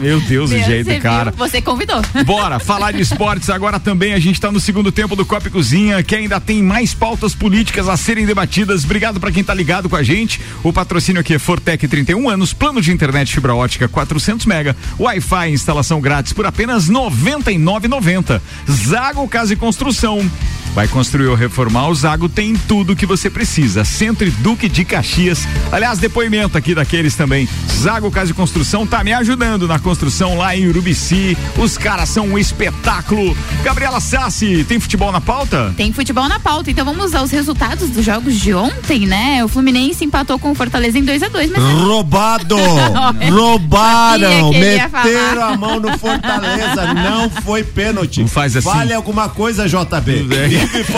Meu Deus, o jeito, você viu? cara. Você convidou. Bora, falar de esportes agora também. A gente está no segundo tempo do Copa e Cozinha, que ainda tem mais pautas políticas a serem debatidas. Obrigado para quem tá ligado com a gente. O patrocínio aqui é Fortec 31 anos, plano de internet fibra ótica 400 mega, Wi-Fi instalação grátis por apenas 99,90. Zago Casa e Construção. Vai construir ou reformar, o Zago tem tudo que você precisa. Centro e Duque de Caxias. Aliás, depoimento aqui daqueles também. Zago Casa e Construção tá me ajudando na construção lá em Urubici. Os caras são um espetáculo. Gabriela Sassi, tem futebol na pauta? Tem futebol na pauta, então vamos aos resultados dos jogos de ontem, né? O Fluminense empatou com o Fortaleza em 2 a 2 mas Roubado! [laughs] Roubaram! Meteram falar. a mão no Fortaleza. [laughs] Não foi pênalti. Não faz assim. Vale alguma coisa, JB.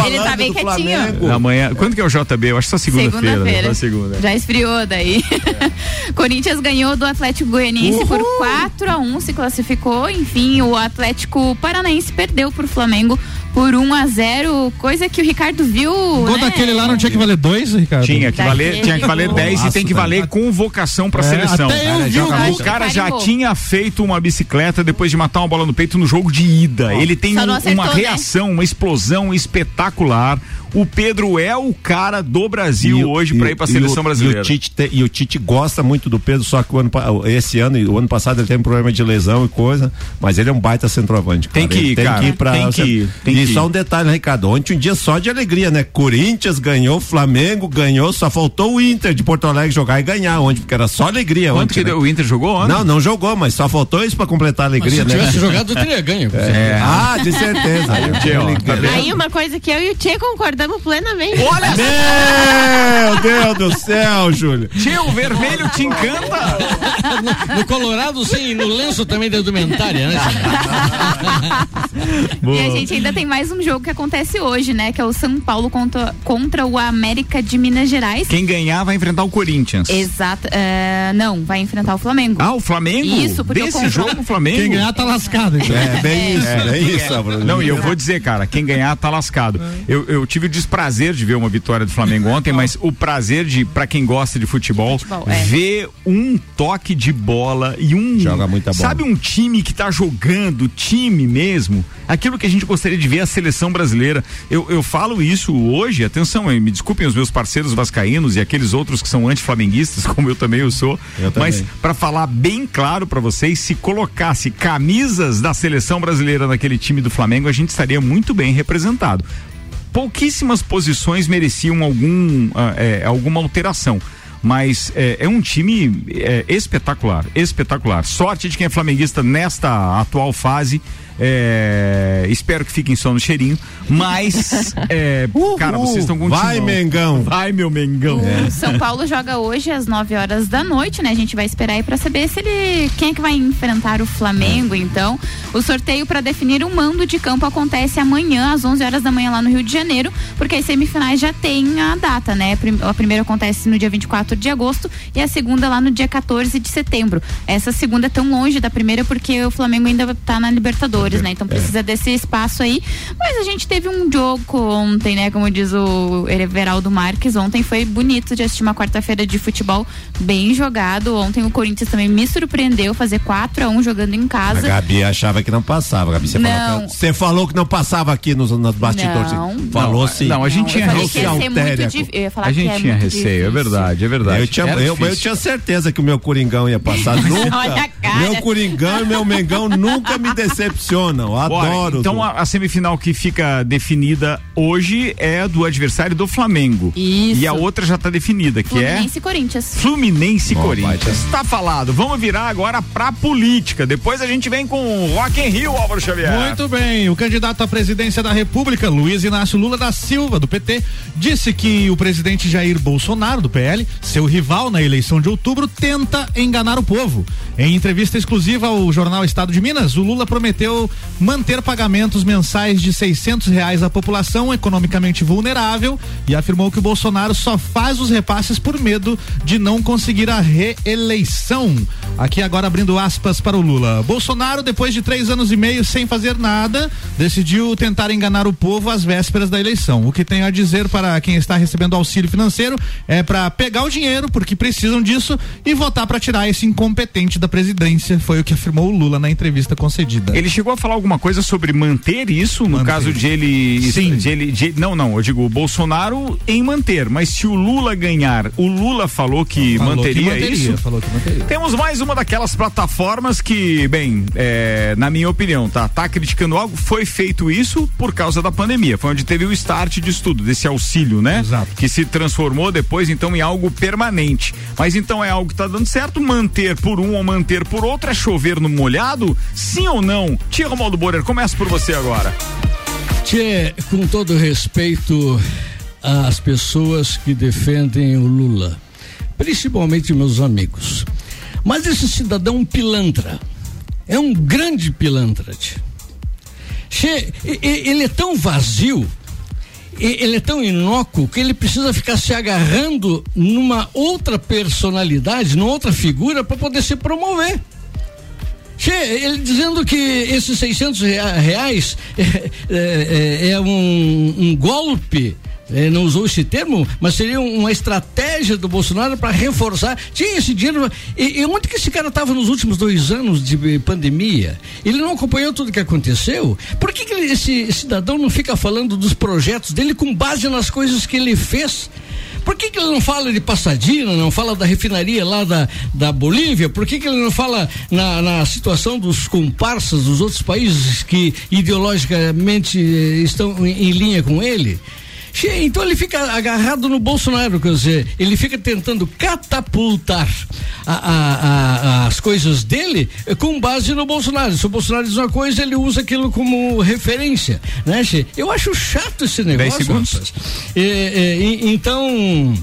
Ele tá bem do quietinho. Flamengo. Amanhã. Quando que é o JB? Eu acho que só segunda-feira. Segunda-feira. Só segunda. Já esfriou daí. [laughs] Corinthians ganhou do Atlético Goianiense por 4 a 1 se classificou. Enfim, o Atlético Paranaense perdeu pro Flamengo por 1 a 0 coisa que o Ricardo viu. O gol né? daquele lá não tinha que valer dois, Ricardo? Tinha que valer, tinha que valer gol. 10 e tem que valer convocação pra É, seleção. até eu vi o o cara já Carimbou. tinha feito uma bicicleta depois de matar uma bola no peito no jogo de ida. Ele tem um- acertou, uma né? reação, uma explosão espetacular. O Pedro é o cara do Brasil hoje pra ir pra e seleção o- brasileira. E o, Tite te- e o Tite gosta muito do Pedro, só que o ano, esse ano e o ano passado ele teve um problema de lesão e coisa, mas ele é um baita centroavante. Tem cara. que Ele ir, cara. ir pra, Tem que ir, tem e só um detalhe, Ricardo? Ontem um dia só de alegria, né? Corinthians ganhou, Flamengo ganhou, só faltou o Inter de Porto Alegre jogar e ganhar ontem, porque era só alegria Quanto ontem. que né? deu? o Inter jogou ontem? Não, não jogou, mas só faltou isso pra completar a Mas alegria, se né? tivesse jogado, [laughs] teria ganho. É. Ah, de certeza. [laughs] Aí o Tchê, ó, tá? Aí uma coisa que eu e o Tchê concordamos plenamente. Olha Meu Deus do céu, Júlio. Tchê, o vermelho te encanta? [laughs] No, no Colorado, sim, no lenço também da indumentária, né? E a gente ainda tem mais um jogo que acontece hoje, né? Que é o São Paulo contra, contra o América de Minas Gerais. Quem ganhar vai enfrentar o Corinthians. Exato. é, não, vai enfrentar o Flamengo. Ah, o Flamengo? Isso, porque Desse o confronto- jogo, o Flamengo? Quem ganhar tá lascado. Então. É, bem isso, É, bem isso, Bruno. Não, e eu vou dizer, cara, quem ganhar tá lascado. Eu, eu tive o desprazer de ver uma vitória do Flamengo ontem, mas o prazer de, pra quem gosta de futebol, Futebol, é. ver um toque de bola e um. Joga muita bola. Sabe um time que tá jogando, time mesmo? Aquilo que a gente gostaria de ver a seleção brasileira. Eu, eu falo isso hoje, atenção, me desculpem os meus parceiros vascaínos e aqueles outros que são anti-flamenguistas, [laughs] como eu também eu sou. Eu mas para falar bem claro para vocês, se colocasse camisas da seleção brasileira naquele time do Flamengo, a gente estaria muito bem representado. Pouquíssimas posições mereciam algum, ah, é, alguma alteração. Mas é, é um time é, espetacular, espetacular. Sorte de quem é flamenguista nesta atual fase. É, espero que fiquem só no cheirinho. Mas, é, [laughs] cara, vocês estão com um Vai. Mengão. Vai, meu Mengão. O São Paulo joga hoje às 9 horas da noite, né? A gente vai esperar aí pra saber se ele. Quem é que vai enfrentar o Flamengo, então. O sorteio pra definir o mando de campo acontece amanhã, às 11 horas da manhã, lá no Rio de Janeiro, porque as semifinais já tem a data, né? A primeira acontece no dia 24 de agosto e a segunda lá no dia 14 de setembro. Essa segunda é tão longe da primeira porque o Flamengo ainda tá na Libertadores, né? Então precisa desse espaço aí. Mas a gente teve um jogo ontem, né? Como diz o Everaldo Marques, ontem foi bonito de assistir uma quarta-feira de futebol bem jogado. Ontem o Corinthians também me surpreendeu fazer 4 a 1 jogando em A casa. Gabi achava que não passava, Gabi. Você, Não. Falou, que, você falou que não passava aqui nos, nos bastidores. Não. Falou Não, sim. não, a gente tinha Não falar A gente é tinha muito receio, é verdade, é verdade. Eu tinha, eu, eu tinha certeza que o meu Coringão ia passar. [laughs] nunca. Olha a cara. Meu Coringão e meu Mengão nunca me decepcionam. [laughs] Bora, Adoro. então a, a semifinal que fica definida hoje é a do adversário do Flamengo. Isso. E a outra já está definida, que é Fluminense e Corinthians. Fluminense e Bom, Corinthians. Tá falado. Vamos virar agora pra política. Depois a gente vem com o Rock in Rio, Álvaro Xavier. Muito bem, o candidato à presidência da República, Luiz Inácio Lula da Silva, do PT, disse que o presidente Jair Bolsonaro, do PL, seu rival na eleição de outubro, tenta enganar o povo. Em entrevista exclusiva ao jornal Estado de Minas, o Lula prometeu manter pagamentos mensais de 600 reais à população economicamente vulnerável e afirmou que o Bolsonaro só faz os repasses por medo de não conseguir a reeleição. Aqui agora abrindo aspas para o Lula. Bolsonaro, depois de três anos e meio sem fazer nada, decidiu tentar enganar o povo às vésperas da eleição. O que tenho a dizer para quem está recebendo auxílio financeiro é para pegar o dinheiro, porque precisam disso, e votar para tirar esse incompetente da presidência. Foi o que afirmou o Lula na entrevista concedida. Ele chegou a falar alguma coisa sobre manter isso, no Manter. caso de ele. Sim. De ele de- não, não, eu digo o Bolsonaro em manter, mas se o Lula ganhar, o Lula falou que Falou que manteria, manteria, isso? Falou que manteria. Temos mais uma daquelas plataformas que, bem, é, na minha opinião, tá, tá criticando algo. Foi feito isso por causa da pandemia. Foi onde teve o start disso tudo, desse auxílio, né? Exato. Que se transformou depois, então, em algo permanente. Mas então é algo que tá dando certo. Manter por um ou manter por outro é chover no molhado? Sim ou não? Tia Romualdo Borer, começa por você agora. Tchê, com todo respeito às pessoas que defendem o Lula, principalmente meus amigos. Mas esse cidadão pilantra é um grande pilantra. tchê. Ele é tão vazio, ele é tão inócuo que ele precisa ficar se agarrando numa outra personalidade, numa outra figura para poder se promover. Che, ele dizendo que esses 600 rea- reais [laughs] é, é- é- é um, um golpe. não usou esse termo, mas seria um- uma estratégia do Bolsonaro para reforçar. Tinha esse dinheiro. E, e onde que esse cara estava nos últimos dois anos de pandemia? Ele não acompanhou tudo que aconteceu? Por que, que esse cidadão não fica falando dos projetos dele com base nas coisas que ele fez? Por que, que ele não fala de Passadina, não fala da refinaria lá da, da Bolívia? Por que, que ele não fala na, na situação dos comparsas dos outros países que ideologicamente eh, estão em, em linha com ele? Então ele fica agarrado no Bolsonaro, quer dizer, ele fica tentando catapultar a- a- a- as coisas dele com base no Bolsonaro. Se o Bolsonaro diz uma coisa, ele usa aquilo como referência, né, Che? Eu acho chato esse negócio. segundos. rapaz. É, é, então,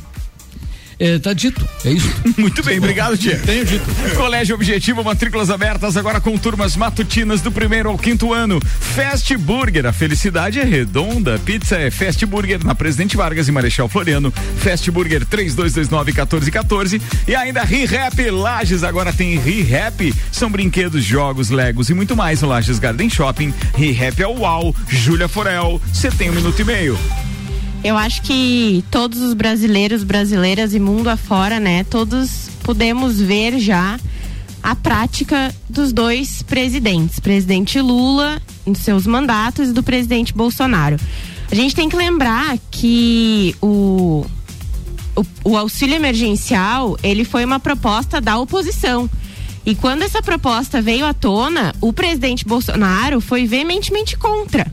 é, tá dito, é isso. [laughs] Muito bem, obrigado, tia. Tenho dito. Colégio Objetivo, matrículas abertas agora com turmas matutinas do primeiro ao quinto ano. Fast Burger, a felicidade é redonda. Pizza é Fast Burger na Presidente Vargas e Marechal Floriano. Fast Burger 3229-1414. E ainda ReHap Lages, agora tem ReHap. São brinquedos, jogos, legos e muito mais no Lages Garden Shopping. ReHap é o UAU. Júlia Forel, você tem um minuto e meio. Eu acho que todos os brasileiros, brasileiras e mundo afora, né? Todos podemos ver já a prática dos dois presidentes, presidente Lula em seus mandatos e do presidente Bolsonaro. A gente tem que lembrar que o, o, o auxílio emergencial ele foi uma proposta da oposição. E quando essa proposta veio à tona, o presidente Bolsonaro foi veementemente contra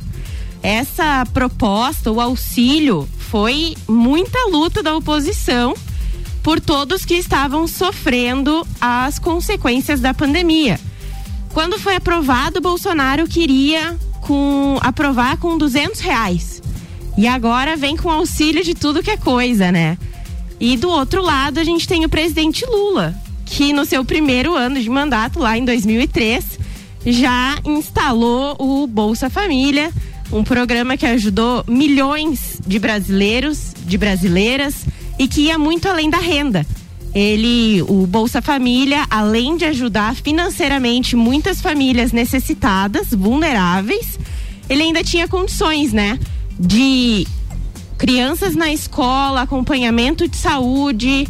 essa proposta, o auxílio, foi muita luta da oposição por todos que estavam sofrendo as consequências da pandemia. Quando foi aprovado, Bolsonaro queria com, aprovar com 200 reais. E agora vem com auxílio de tudo que é coisa, né? E do outro lado, a gente tem o presidente Lula, que no seu primeiro ano de mandato, lá em 2003, já instalou o Bolsa Família, um programa que ajudou milhões de brasileiros, de brasileiras e que ia muito além da renda. Ele, o Bolsa Família, além de ajudar financeiramente muitas famílias necessitadas, vulneráveis, ele ainda tinha condições, né, de crianças na escola, acompanhamento de saúde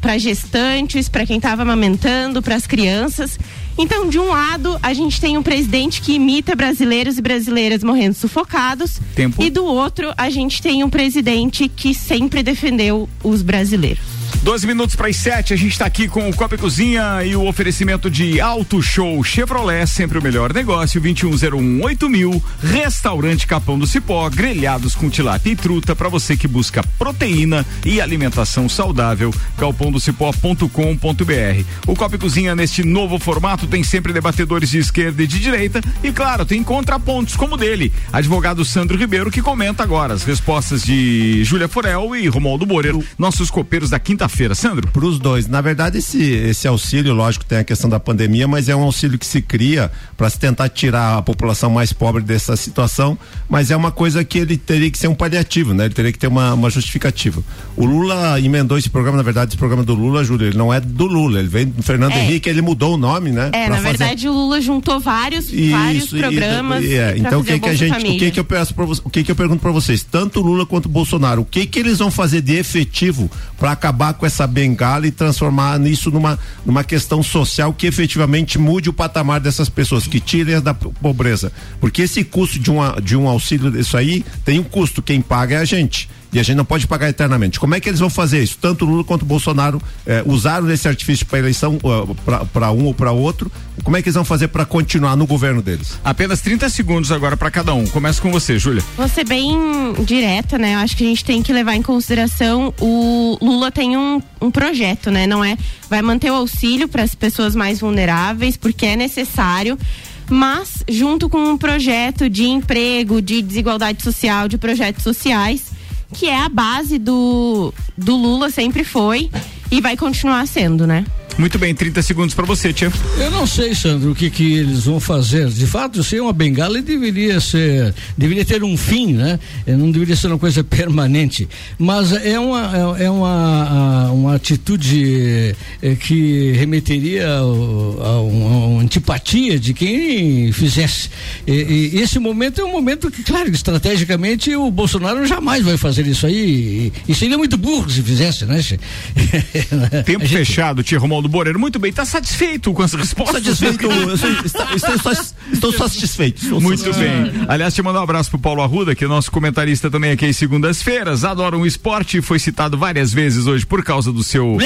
para gestantes, para quem estava amamentando, para as crianças. Então, de um lado, a gente tem um presidente que imita brasileiros e brasileiras morrendo sufocados. Tempo. E do outro, a gente tem um presidente que sempre defendeu os brasileiros. 12 minutos para as 7, a gente está aqui com o Copa e Cozinha e o oferecimento de Auto Show Chevrolet, sempre o melhor negócio, 2101 mil, Restaurante Capão do Cipó, grelhados com tilápia e truta para você que busca proteína e alimentação saudável, galpondocipó.com.br. O Copa e Cozinha neste novo formato tem sempre debatedores de esquerda e de direita e claro, tem contrapontos como o dele, advogado Sandro Ribeiro que comenta agora as respostas de Júlia Forel e Romualdo Moreira, nossos copeiros da quinta-feira. Sandro? Para os dois. Na verdade, esse, esse auxílio, lógico, tem a questão da pandemia, mas é um auxílio que se cria para se tentar tirar a população mais pobre dessa situação, mas é uma coisa que ele teria que ser um paliativo, né? Ele teria que ter uma, uma justificativa. O Lula emendou esse programa, na verdade, esse programa do Lula, Júlio, ele não é do Lula, ele vem do Fernando É. Henrique, ele mudou o nome, né? É, pra na fazer- verdade, o Lula juntou vários, vários Isso, e- programas. e- é, então o que que a gente, o que que eu peço para o que que eu pergunto para vocês, tanto o Lula quanto o Bolsonaro, o que que eles vão fazer de efetivo para acabar com essa bengala e transformar nisso numa numa questão social que efetivamente mude o patamar dessas pessoas, que tirem as da pobreza, porque esse custo de uma de um auxílio disso aí tem um custo, quem paga é a gente. E a gente não pode pagar eternamente. Como é que eles vão fazer isso? Tanto o Lula quanto o Bolsonaro eh, usaram esse artifício para eleição para um ou para outro. Como é que eles vão fazer para continuar no governo deles? Apenas 30 segundos agora para cada um. Começa com você, Júlia. Vou ser bem direta, né? Eu acho que a gente tem que levar em consideração o Lula tem um, um projeto, né? Não é vai manter o auxílio para as pessoas mais vulneráveis porque é necessário, mas junto com um projeto de emprego, de desigualdade social, de projetos sociais, que é a base do do Lula sempre foi e vai continuar sendo, né? Muito bem, 30 segundos para você, Tia. Eu não sei, Sandro, o que que eles vão fazer. De fato, ser uma bengala deveria ser, deveria ter um fim, né? Eh, Não deveria ser uma coisa [laughs] permanente. Mas é uma é é uma uma atitude que remeteria a uma, a uma antipatia de quem fizesse. E, e esse momento é um momento que, claro, estrategicamente o Bolsonaro jamais vai fazer isso aí. E, e seria muito burro se fizesse, né? [laughs] Tempo fechado, Tia Romualdo Boreiro. Muito bem, tá satisfeito com as respostas? Satisfeito, eu sou- estou, estou só- estou satisfeito. Estou Muito satisfeito. bem. Aliás, te mandar um abraço pro Paulo Arruda, que é nosso comentarista também aqui às segundas-feiras. Adora um esporte, foi citado várias vezes hoje por causa do seu.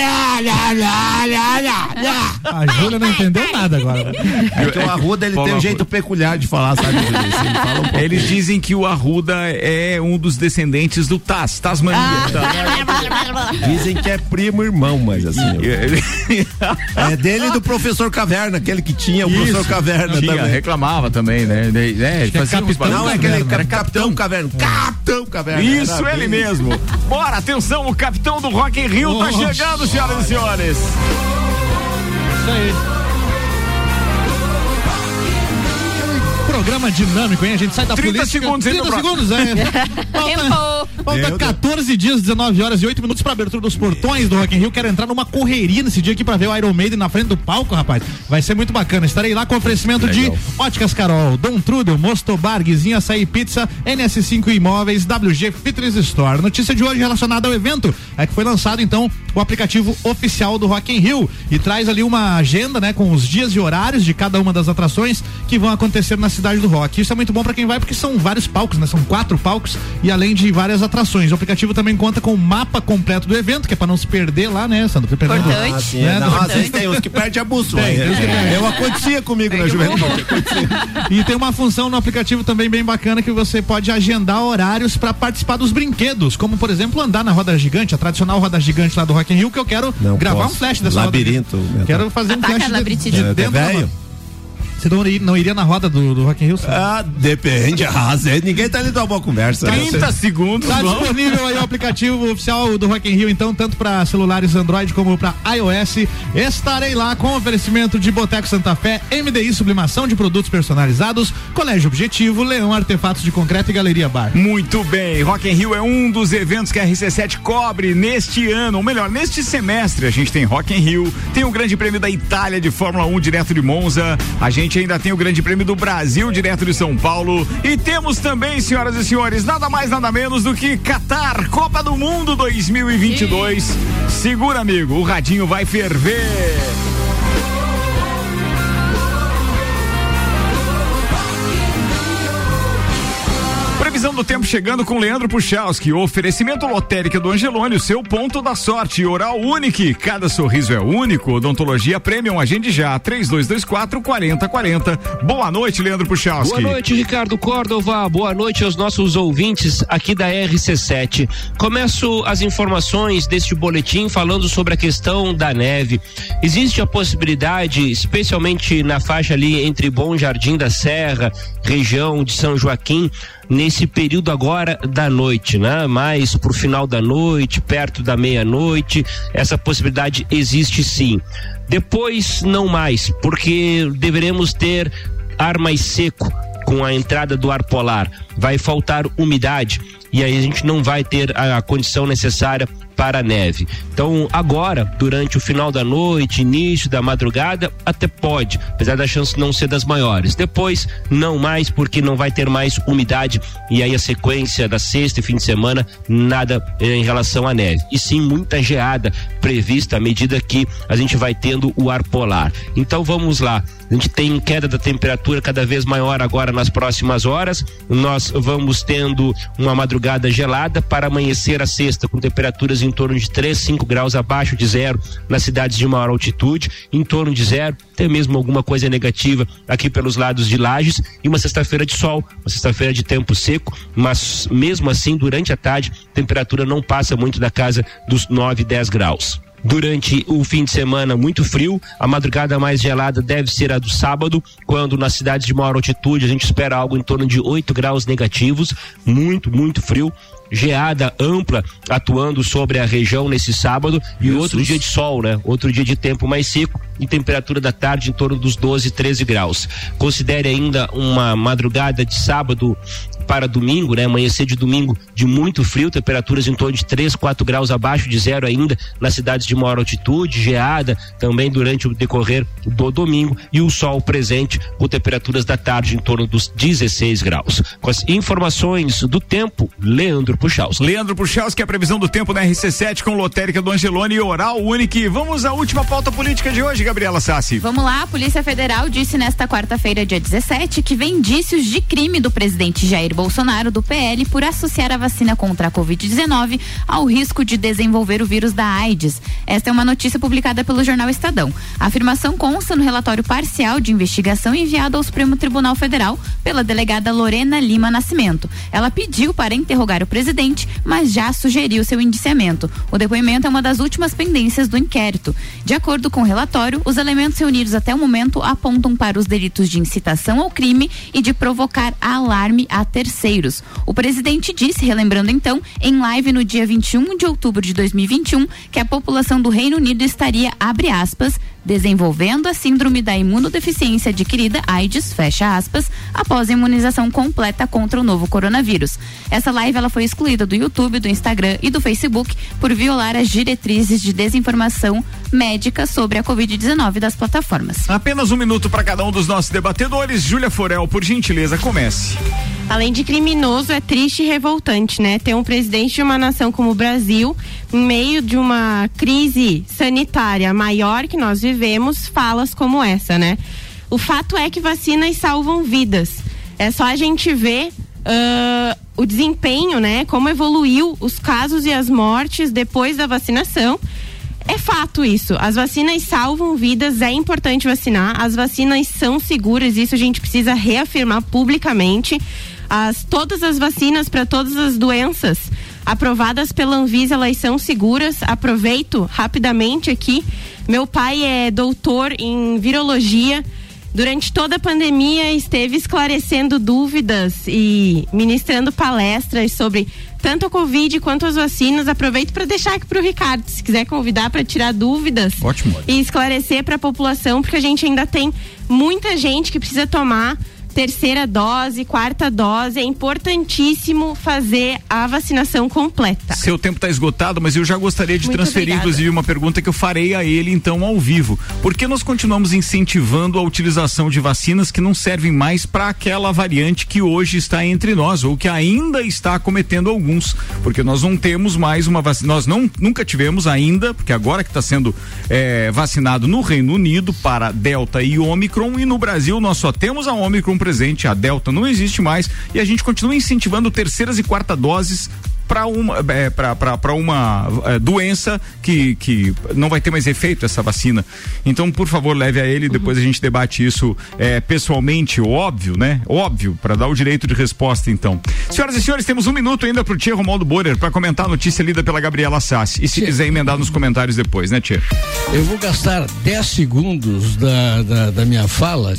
A Júlia não entendeu nada agora. É que o Arruda ele Paulo tem um Arruda. jeito peculiar de falar, sabe? Ele fala um pouco. Eles dizem que o Arruda é um dos descendentes do Taz, Tasmania. Dizem que é primo irmão, mas assim. [laughs] É dele e do professor Caverna, aquele que tinha o professor Isso, Caverna tinha, também. reclamava também, né? Né, Acho que é fazia capitão, não, é aquele Era cap- capitão Caverna. Capitão Caverna. Isso, ele bem- mesmo. Bora, atenção, o capitão do Rock in Rio tá Nossa. chegando, senhoras e senhores. Isso aí. Programa dinâmico, hein? A gente sai da 30 política. segundos, hein, 30 meu segundos, é. [laughs] Falta, falta 14 dias, 19 horas e 8 minutos pra abertura dos portões do Rock in Rio. Quero entrar numa correria nesse dia aqui pra ver o Iron Maiden na frente do palco, rapaz. Vai ser muito bacana. Estarei lá com oferecimento de Óticas Carol, Dom Trudel, Mostobar, Guizinha Açaí Pizza, NS5 Imóveis, WG Fitness Store. Notícia de hoje relacionada ao evento é que foi lançado então o aplicativo oficial do Rock in Rio e traz ali uma agenda, né, com os dias e horários de cada uma das atrações que vão acontecer na cidade do Rock. Isso é muito bom pra quem vai porque são vários palcos, né? São quatro palcos e além de várias atrações. O aplicativo também conta com o mapa completo do evento, que é pra não se perder lá, né, Sandro? Importante. Ah, sim, é. Não, às vezes tem uns que perdem a bússola. Tem, tem que É. Eu acontecia comigo na juventude. [laughs] E tem uma função no aplicativo também bem bacana que você pode agendar horários para participar dos brinquedos, como por exemplo andar na roda gigante, a tradicional roda gigante lá do Rock in Rio, que eu quero Não gravar posso. um flash dessa Labirinto, roda. meu Quero fazer um Ataca flash de, de É, dentro da velho? Você não iria, não iria na roda do, do Rock in Rio? Ah, depende. Ah, Zé, ninguém tá ali numa boa conversa. né? 30 segundos, Tá vamos. disponível aí o aplicativo oficial do Rock in Rio, então, tanto para celulares Android como para iOS. Estarei lá com oferecimento de Boteco Santa Fé, MDI Sublimação de Produtos Personalizados, Colégio Objetivo, Leão Artefatos de Concreto e Galeria Bar. Muito bem, Rock in Rio é um dos eventos que a RC7 cobre neste ano, ou melhor, neste semestre. A gente tem Rock in Rio, tem o Grande Prêmio da Itália de Fórmula 1 direto de Monza, a gente ainda tem o Grande Prêmio do Brasil direto de São Paulo e temos também, senhoras e senhores, nada mais nada menos do que Qatar, Copa do Mundo 2022. Segura, amigo, o radinho vai ferver. Previsão do tempo chegando com Leandro Puchalski. Oferecimento lotérica do Angelone, o seu ponto da sorte. Oral Unique, cada sorriso é único. Odontologia Premium, agende já. 3224 4040. Boa noite, Leandro Puchalski. Boa noite, Ricardo Córdova. Boa noite aos nossos ouvintes aqui da RC7. Começo as informações deste boletim falando sobre a questão da neve. Existe a possibilidade, especialmente na faixa ali entre Bom Jardim da Serra, região de São Joaquim, nesse período agora da noite, né? Mais pro final da noite, perto da meia-noite, essa possibilidade existe sim. Depois não mais, porque deveremos ter ar mais seco com a entrada do ar polar. Vai faltar umidade e aí a gente não vai ter a, condição necessária para a neve. Então, agora, durante o final da noite, início da madrugada, até pode, apesar da chance não ser das maiores. Depois, não mais, porque não vai ter mais umidade e aí a sequência da sexta e fim de semana, nada eh, em relação à neve. E sim, muita geada prevista à medida que a gente vai tendo o ar polar. Então, vamos lá. A gente tem queda da temperatura cada vez maior agora nas próximas horas. Nós vamos tendo uma madrugada gelada para amanhecer a sexta, com temperaturas em torno de 3, 5 graus abaixo de zero nas cidades de maior altitude, em torno de zero, até mesmo alguma coisa negativa aqui pelos lados de Lages, e uma sexta-feira de sol, uma sexta-feira de tempo seco, mas mesmo assim, durante a tarde, temperatura não passa muito da casa dos 9, 10 graus. Durante o fim de semana, muito frio. A madrugada mais gelada deve ser a do sábado, quando nas cidades de maior altitude a gente espera algo em torno de 8 graus negativos. Muito, muito frio. Geada ampla atuando sobre a região nesse sábado e outro dia de sol, né? Outro dia de tempo mais seco e temperatura da tarde em torno dos 12, 13 graus. Considere ainda uma madrugada de sábado para domingo, né? Amanhecer de domingo de muito frio, temperaturas em torno de 3, 4 graus abaixo de zero ainda nas cidades de maior altitude, geada também durante o decorrer do domingo e o sol presente com temperaturas da tarde em torno dos 16 graus. Com as informações do tempo, Leandro Puchalski. Leandro Puchalski, a previsão do tempo na RC7 com lotérica do Angelone e Oral Unique. Vamos à última pauta política de hoje, Gabriela Sassi. Vamos lá, a Polícia Federal disse nesta quarta-feira, dia 17, que vem indícios de crime do presidente Jair Bolsonaro, do PL, por associar a vacina contra a Covid-19 ao risco de desenvolver o vírus da AIDS. Esta é uma notícia publicada pelo jornal Estadão. A afirmação consta no relatório parcial de investigação enviado ao Supremo Tribunal Federal pela delegada Lorena Lima Nascimento. Ela pediu para interrogar o presidente, mas já sugeriu seu indiciamento. O depoimento é uma das últimas pendências do inquérito. De acordo com o relatório, os elementos reunidos até o momento apontam para os delitos de incitação ao crime e de provocar alarme a terceiros. O presidente disse, relembrando então, em live no dia 21 de outubro de 2021, que a população do Reino Unido estaria, abre aspas, desenvolvendo a síndrome da imunodeficiência adquirida AIDS, fecha aspas, após a imunização completa contra o novo coronavírus. Essa live ela foi excluída do YouTube, do Instagram e do Facebook por violar as diretrizes de desinformação médica sobre a Covid-19 das plataformas. Apenas um minuto para cada um dos nossos debatedores. Júlia Forel, por gentileza, comece. Além de criminoso, é triste e revoltante, né? Ter um presidente de uma nação como o Brasil, em meio de uma crise sanitária maior que nós vivemos, falas como essa, né? O fato é que vacinas salvam vidas. É só a gente ver ah, o desempenho, né? Como evoluiu os casos e as mortes depois da vacinação. É fato isso. As vacinas salvam vidas, é importante vacinar. As vacinas são seguras, isso a gente precisa reafirmar publicamente. As, todas as vacinas para todas as doenças aprovadas pela Anvisa, elas são seguras. Aproveito rapidamente aqui. Meu pai é doutor em virologia durante toda a pandemia esteve esclarecendo dúvidas e ministrando palestras sobre tanto a Covid quanto as vacinas. Aproveito para deixar aqui para o Ricardo, se quiser convidar para tirar dúvidas Ótimo. e esclarecer para a população, porque a gente ainda tem muita gente que precisa tomar terceira dose, quarta dose. É importantíssimo fazer a vacinação completa. Seu tempo está esgotado, mas eu já gostaria de Muito transferir, obrigada. inclusive, uma pergunta que eu farei a ele, então, ao vivo. Por que nós continuamos incentivando a utilização de vacinas que não servem mais para aquela variante que hoje está entre nós, ou que ainda está cometendo alguns? Porque nós não temos mais uma vacina. Nós não, nunca tivemos ainda, porque agora que está sendo eh, vacinado no Reino Unido para Delta e Omicron, e no Brasil nós só temos a Omicron presente, a Delta não existe mais, e a gente continua incentivando terceiras e quarta doses para uma é, para uma é, doença que, que não vai ter mais efeito essa vacina. Então, por favor, leve a ele, depois a gente debate isso é, pessoalmente, óbvio, né? Óbvio, para dar o direito de resposta, então. Senhoras e senhores, temos um minuto ainda pro Tia Romualdo Borer para comentar a notícia lida pela Gabriela Sassi. E se quiser emendar nos comentários depois, né, Tia? Eu vou gastar 10 segundos da, da, da minha fala,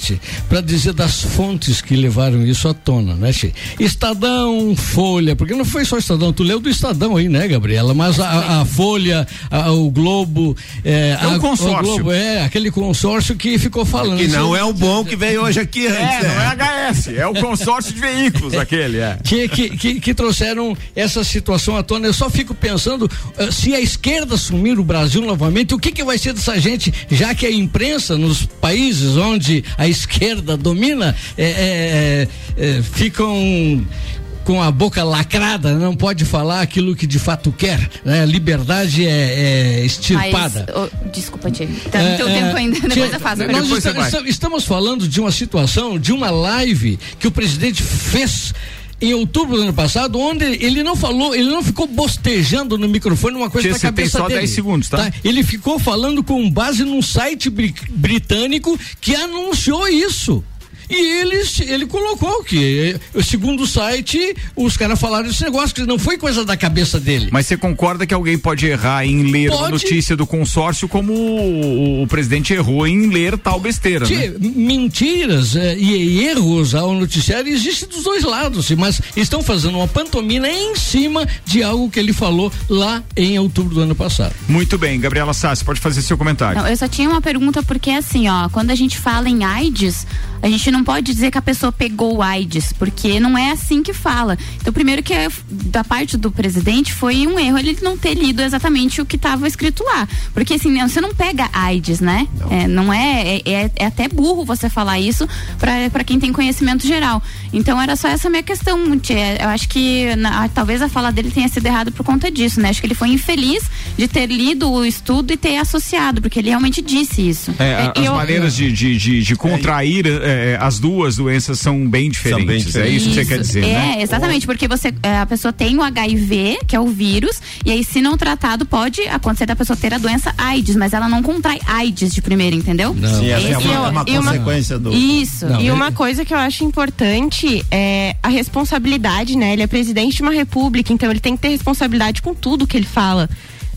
para dizer das fontes que levaram isso à tona, né, Tchê? Estadão, Folha, porque não foi só Estadão, tu leu do Estadão aí, né, Gabriela? Mas a, a Folha, a- o Globo. É, É um a- consórcio. O Globo, é, aquele consórcio que ficou falando. Que não é o bom que veio hoje aqui antes. É, não né? é HS, é o consórcio de veículos aquele, é. que, que, que, que trouxeram essa situação à tona. Eu só fico pensando eh, se a esquerda assumir o Brasil novamente, o que, que vai ser dessa gente, já que a imprensa nos países onde a esquerda domina eh, eh, eh, ficam com a boca lacrada, não pode falar aquilo que de fato quer. Né? Liberdade é, é extirpada. Mas, ô, desculpa, Tia. Tá no teu É, tempo é, ainda, depois Tia, eu faço. Nós esta- estamos falando de uma situação, de uma live que o presidente fez em outubro do ano passado, onde ele não falou, ele não ficou bostejando no microfone uma coisa Tia, da você tem cabeça só dele. 10 segundos, tá? Ele ficou falando com base num site bri- britânico que anunciou isso. E eles, ele colocou que, eh, segundo o site, os caras falaram esse negócio, que não foi coisa da cabeça dele. Mas você concorda que alguém pode errar em ler uma Pode. notícia do consórcio como o, o presidente errou em ler tal besteira, né? mentiras eh, e erros ao noticiário existem dos dois lados, mas estão fazendo uma pantomima em cima de algo que ele falou lá em outubro do ano passado. Muito bem, Gabriela Sassi, pode fazer seu comentário. Não, eu só tinha uma pergunta porque assim, ó, quando a gente fala em AIDS, a gente não pode dizer que a pessoa pegou o AIDS, porque não é assim que fala. Então, primeiro que é, da parte do presidente foi um erro ele não ter lido exatamente o que estava escrito lá, porque assim, não, você não pega AIDS, né? Não é, não é, é, é- é até burro você falar isso para quem tem conhecimento geral. Então, era só essa minha questão, Tia. Eu acho que na- talvez a fala dele tenha sido errada por conta disso, né? Acho que ele foi infeliz de ter lido o estudo e ter associado, porque ele realmente disse isso. É, a- as eu- maneiras de, de, de, de contrair é, as duas doenças são bem diferentes. É isso que você quer dizer, é, né? exatamente, porque você, é, a pessoa tem o HIV, que é o vírus, e aí, se não tratado, pode acontecer da pessoa ter a doença AIDS, mas ela não contrai AIDS de primeira, entendeu? Sim, essa é uma, o- é uma e uma- consequência do. Isso. Não, e ele- uma coisa que eu acho importante é a responsabilidade, né? Ele é presidente de uma república, então ele tem que ter responsabilidade com tudo que ele fala.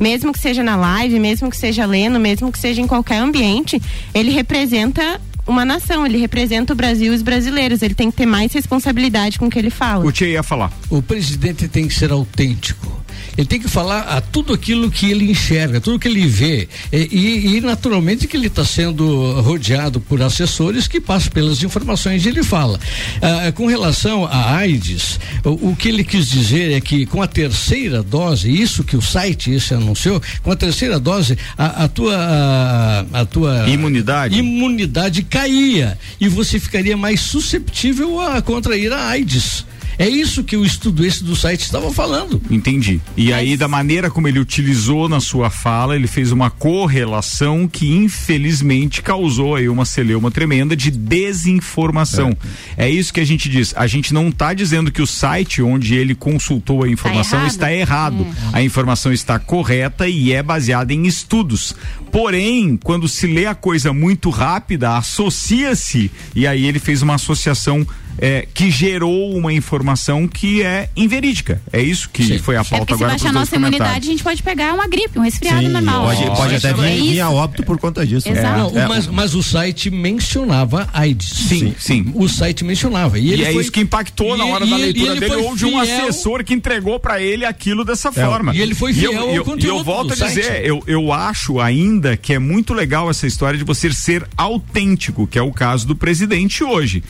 Mesmo que seja na live, mesmo que seja lendo, mesmo que seja em qualquer ambiente, ele representa uma nação, ele representa o Brasil e os brasileiros. Ele tem que ter mais responsabilidade com o que ele fala. O Tia ia falar. O presidente tem que ser autêntico. Ele tem que falar a tudo aquilo que ele enxerga, tudo que ele vê. E, e- naturalmente que ele está sendo rodeado por assessores que passam pelas informações e ele fala. Ah, com relação à AIDS, o, o que ele quis dizer é que com a terceira dose, isso que o site esse anunciou, com a terceira dose, a, a tua a, a tua Imunidade. imunidade caía e você ficaria mais susceptível a contrair a AIDS. É isso que o estudo esse do site estava falando. Entendi. E aí, da maneira como ele utilizou na sua fala, ele fez uma correlação que infelizmente causou aí uma celeuma tremenda de desinformação. É, isso que a gente diz. A gente não está dizendo que o site onde ele consultou a informação errado. está errado. A informação está correta e é baseada em estudos. Porém, quando se lê a coisa muito rápida, associa-se e aí ele fez uma associação é, que gerou uma informação que é inverídica. É isso que foi a É pauta porque se agora baixar nossa imunidade, a gente pode pegar uma gripe, um resfriado Sim, normal. pode, pode até É vir, vir a óbito por conta disso. Exato. Não, É, mas, mas o site mencionava AIDS. Sim, sim. O site mencionava. E, E, ele é foi- isso que impactou na e- hora e da leitura e ele dele ou de um assessor que entregou pra ele aquilo dessa forma. e ele foi E fiel eu, ao eu, e eu conteúdo volto a dizer, site. eu, eu acho ainda que é muito legal essa história de você ser autêntico, que é o caso do presidente hoje.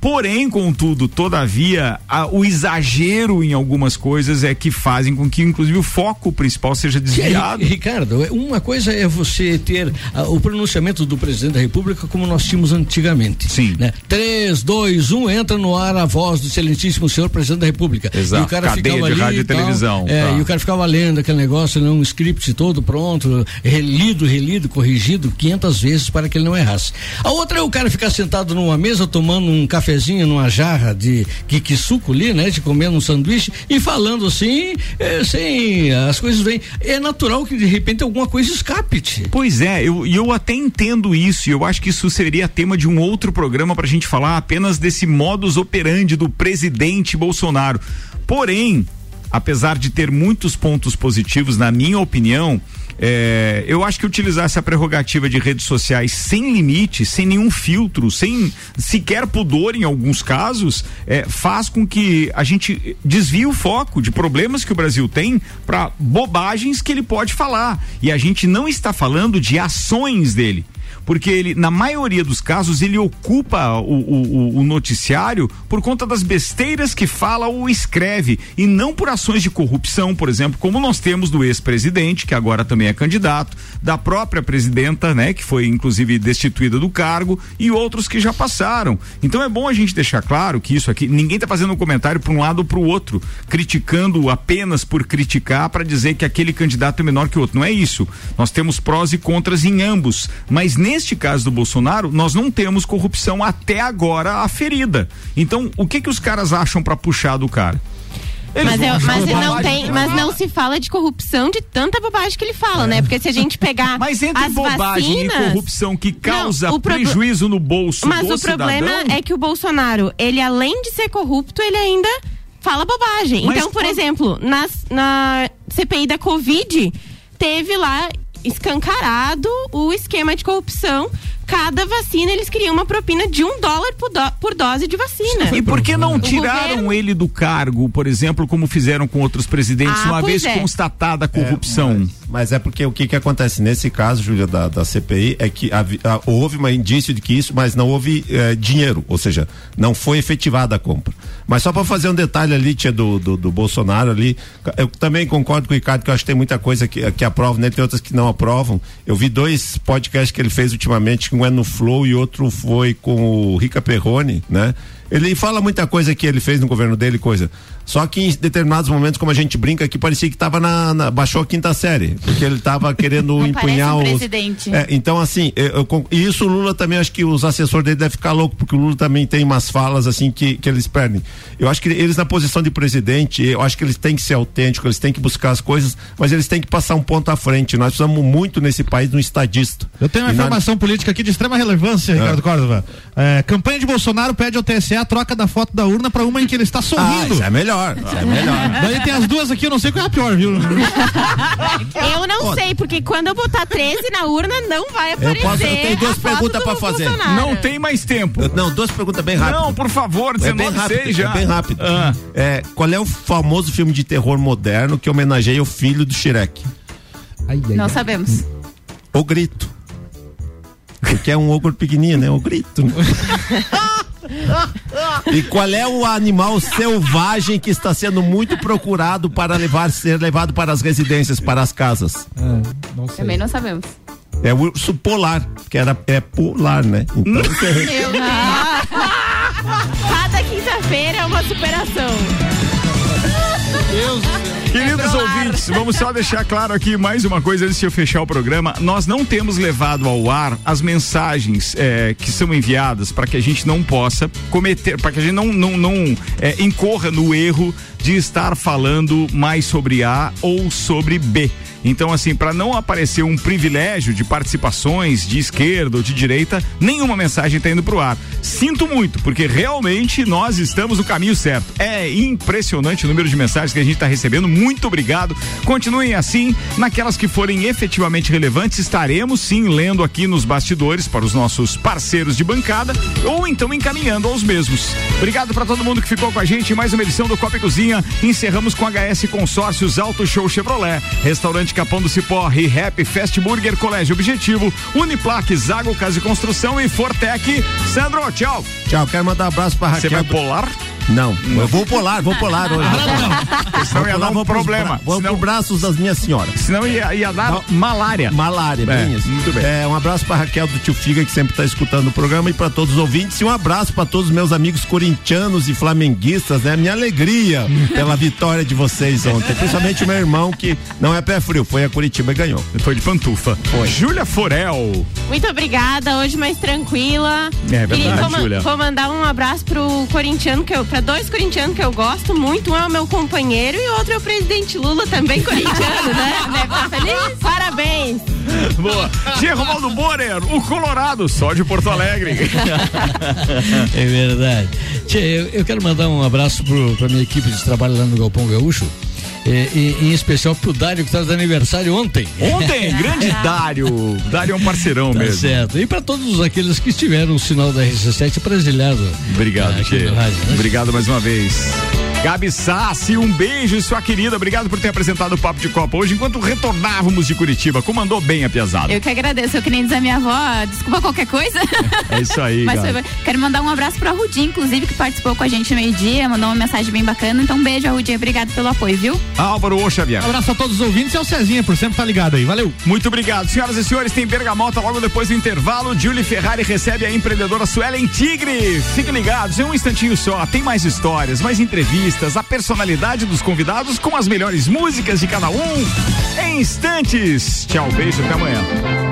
Porém, contudo, todavia, a- o exagero em algumas coisas é que fazem com que, inclusive, o foco principal seja desviado. Ri- Ricardo, é- uma coisa é você ter ah, o pronunciamento do presidente da República como nós tínhamos antigamente. Sim. Né? 3, 2, 1, entra no ar a voz do excelentíssimo senhor presidente da República. Exato, E o cara cadeia ficava de rádio e tal, televisão, É, tá. E o cara ficava lendo aquele negócio, um script todo pronto, relido, relido, corrigido 500 vezes para que ele não errasse. A outra é o cara ficar sentado numa mesa tomando um cafezinho numa jarra de que suco ali, né? De comendo um sanduíche e falando assim, é, sem as coisas vêm. É natural que de repente alguma coisa escape-te. Pois é, eu, eu até entendo isso, e eu acho que isso seria tema de um outro programa pra gente falar apenas desse modus operandi do presidente Bolsonaro. Porém, apesar de ter muitos pontos positivos, na minha opinião, é, eu acho que utilizar essa prerrogativa de redes sociais sem limite, sem nenhum filtro, sem sequer pudor em alguns casos, é, faz com que a gente desvie o foco de problemas que o Brasil tem para bobagens que ele pode falar. E a gente não está falando de ações dele porque ele, na maioria dos casos, ele ocupa o, o- o noticiário por conta das besteiras que fala ou escreve, e não por ações de corrupção, por exemplo, como nós temos do ex-presidente, que agora também é candidato, da própria presidenta, né, que foi inclusive destituída do cargo, e outros que já passaram. Então é bom a gente deixar claro que isso aqui, ninguém está fazendo um comentário para um lado ou para o outro, criticando apenas por criticar para dizer que aquele candidato é menor que o outro. Não é isso. Nós temos prós e contras em ambos, mas neste caso do Bolsonaro, nós não temos corrupção até agora aferida. Então, o que que os caras acham para puxar do cara? Eles Mas, vão eu- mas não tem, mas não se fala de corrupção de tanta bobagem que ele fala, né? Porque se a gente pegar [laughs] Mas entre as bobagem vacinas, e corrupção que causa Não, prejuízo no bolso Mas do o problema cidadão, é que o Bolsonaro, ele além de ser corrupto, ele ainda fala bobagem. Mas então, por quando- exemplo, nas- na CPI da Covid, teve lá escancarado o esquema de corrupção. Cada vacina eles queriam uma propina de um dólar por, do- por dose de vacina. E por que não tiraram governo- ele do cargo, por exemplo, como fizeram com outros presidentes, Ah, uma vez é. constatada a corrupção? Mas é porque o que que acontece nesse caso, Júlia, da, da CPI, é que havi- ah, houve um indício de que isso, mas não houve eh, dinheiro, ou seja, não foi efetivada a compra. Mas só para fazer um detalhe ali, tia, do, do, do Bolsonaro ali, eu também concordo com o Ricardo que eu acho que tem muita coisa que, que aprovam, né? Tem outras que não aprovam. Eu vi dois podcasts que ele fez ultimamente, um é no Flow e outro foi com o Rica Perrone, né? Ele fala muita coisa que ele fez no governo dele, coisa. Só que em determinados momentos, como a gente brinca aqui, parecia que tava na, na- baixou a quinta série, porque ele tava querendo [laughs] Não empunhar um os presidente. É, então assim, eu, eu e isso o Lula também acho que os assessores dele devem ficar louco, porque o Lula também tem umas falas assim que, que eles perdem. Eu acho que eles na posição de presidente, eu acho que eles têm que ser autênticos, eles têm que buscar as coisas, mas eles têm que passar um ponto à frente. Nós precisamos muito nesse país de um estadista. Eu tenho uma E na- informação política aqui de extrema relevância, Ricardo Córdova. É, campanha de Bolsonaro pede ao TSE a troca da foto da urna para uma em que ele está sorrindo. Ah, isso é melhor, isso é melhor. [laughs] Daí tem as duas aqui, eu não sei qual é a pior, viu? [laughs] Eu não sei, porque quando eu botar 13 na urna, não vai Eu, aparecer. posso, eu tenho duas perguntas para fazer. Bolsonaro. Não tem mais tempo. Eu- Não, duas perguntas bem rápidas. Não, por favor, É bem 19 rápido, é bem rápido. Ah. É, qual é o famoso filme de terror moderno que homenageia o filho do Shrek? Não sabemos. O Grito. Porque é um ogro pequenininho, né? O [laughs] Grito. E qual é o animal selvagem que está sendo muito procurado para levar, ser levado para as residências, para as casas? Também não sabemos. É o urso polar, que era, é polar, né? Então, [laughs] Meu. [laughs] Cada quinta-feira é uma superação. Deus Queridos ouvintes, vamos só deixar claro aqui mais uma coisa antes de eu fechar o programa. Nós não temos levado ao ar as mensagens eh, que são enviadas para que a gente não possa cometer, para que a gente não, não, não eh, incorra no erro de estar falando mais sobre A ou sobre B. Então, assim, para não aparecer um privilégio de participações de esquerda ou de direita, nenhuma mensagem tá indo pro ar. Sinto muito, porque realmente nós estamos no caminho certo. É impressionante o número de mensagens que a gente está recebendo. Muito obrigado. Continuem assim. Naquelas que forem efetivamente relevantes, estaremos sim lendo aqui nos bastidores para os nossos parceiros de bancada ou então encaminhando aos mesmos. Obrigado para todo mundo que ficou com a gente em mais uma edição do Copa Cozinha. Encerramos com HS Consórcios Auto Show Chevrolet, Restaurante Capão do Cipó, Rap Fast Burger, Colégio Objetivo, Uniplaque, Zago Casa e Construção e Fortec. Sandro, tchau. Tchau, quero mandar um abraço pra Raquel. Você vai polar? Não, eu vou polar, vou polar hoje. Senão ia dar um vou pros problema. bra- Vou pro braços das minhas senhoras. Senão ia, ia dar malária. Malária, bem É, isso. muito bem. É, um abraço pra Raquel do Tio Figa, que sempre tá escutando o programa, e pra todos os ouvintes. E um abraço pra todos os meus amigos corintianos e flamenguistas, né? Minha alegria [laughs] pela vitória de vocês ontem. Principalmente o meu irmão, que não é pé frio, foi a Curitiba e ganhou. Foi de pantufa. Foi. Júlia Forel. Muito obrigada, hoje mais tranquila. É verdade, Júlia. vou mandar um abraço pro corintiano, que eu, pra dois corintianos que eu gosto muito. Um é o meu companheiro e o outro é o presidente Lula, também corintiano, né? [laughs] Deve estar feliz? Parabéns! Boa. G. Romaldo Borer, o Colorado, só de Porto Alegre. [laughs] É verdade. Tchê, eu, eu quero mandar um abraço pro, pra minha equipe de trabalho lá no Galpão Gaúcho. É, e- em especial pro Dário que tá de aniversário ontem. Ontem, [laughs] grande Dário. Dário é um parceirão Tá mesmo. certo. E para todos aqueles que estiveram no sinal da RC7 brasilhado. Obrigado, rádio, né? Obrigado mais uma vez. Gabi Sassi, um beijo, sua querida. Obrigado por ter apresentado o Papo de Copa hoje enquanto retornávamos de Curitiba. Comandou bem a piazada. Eu que agradeço, eu que nem diz a minha avó, desculpa qualquer coisa. É isso aí, [laughs] Mas foi quero mandar um abraço pra Rudi, inclusive, que participou com a gente no meio-dia, mandou uma mensagem bem bacana. Então, um beijo, Rudi, obrigado pelo apoio, viu? Álvaro Ô Xavier. Abraço a todos os ouvintes e ao Cezinha, por sempre estar ligado aí. Valeu. Muito obrigado. Senhoras e senhores, tem Bergamota logo depois do intervalo. Julie Ferrari recebe a empreendedora Suelen Tigre. Fiquem ligados, em um instantinho só. Tem mais histórias, mais entrevistas, a personalidade dos convidados com as melhores músicas de cada um. Em instantes. Tchau, beijo, até amanhã.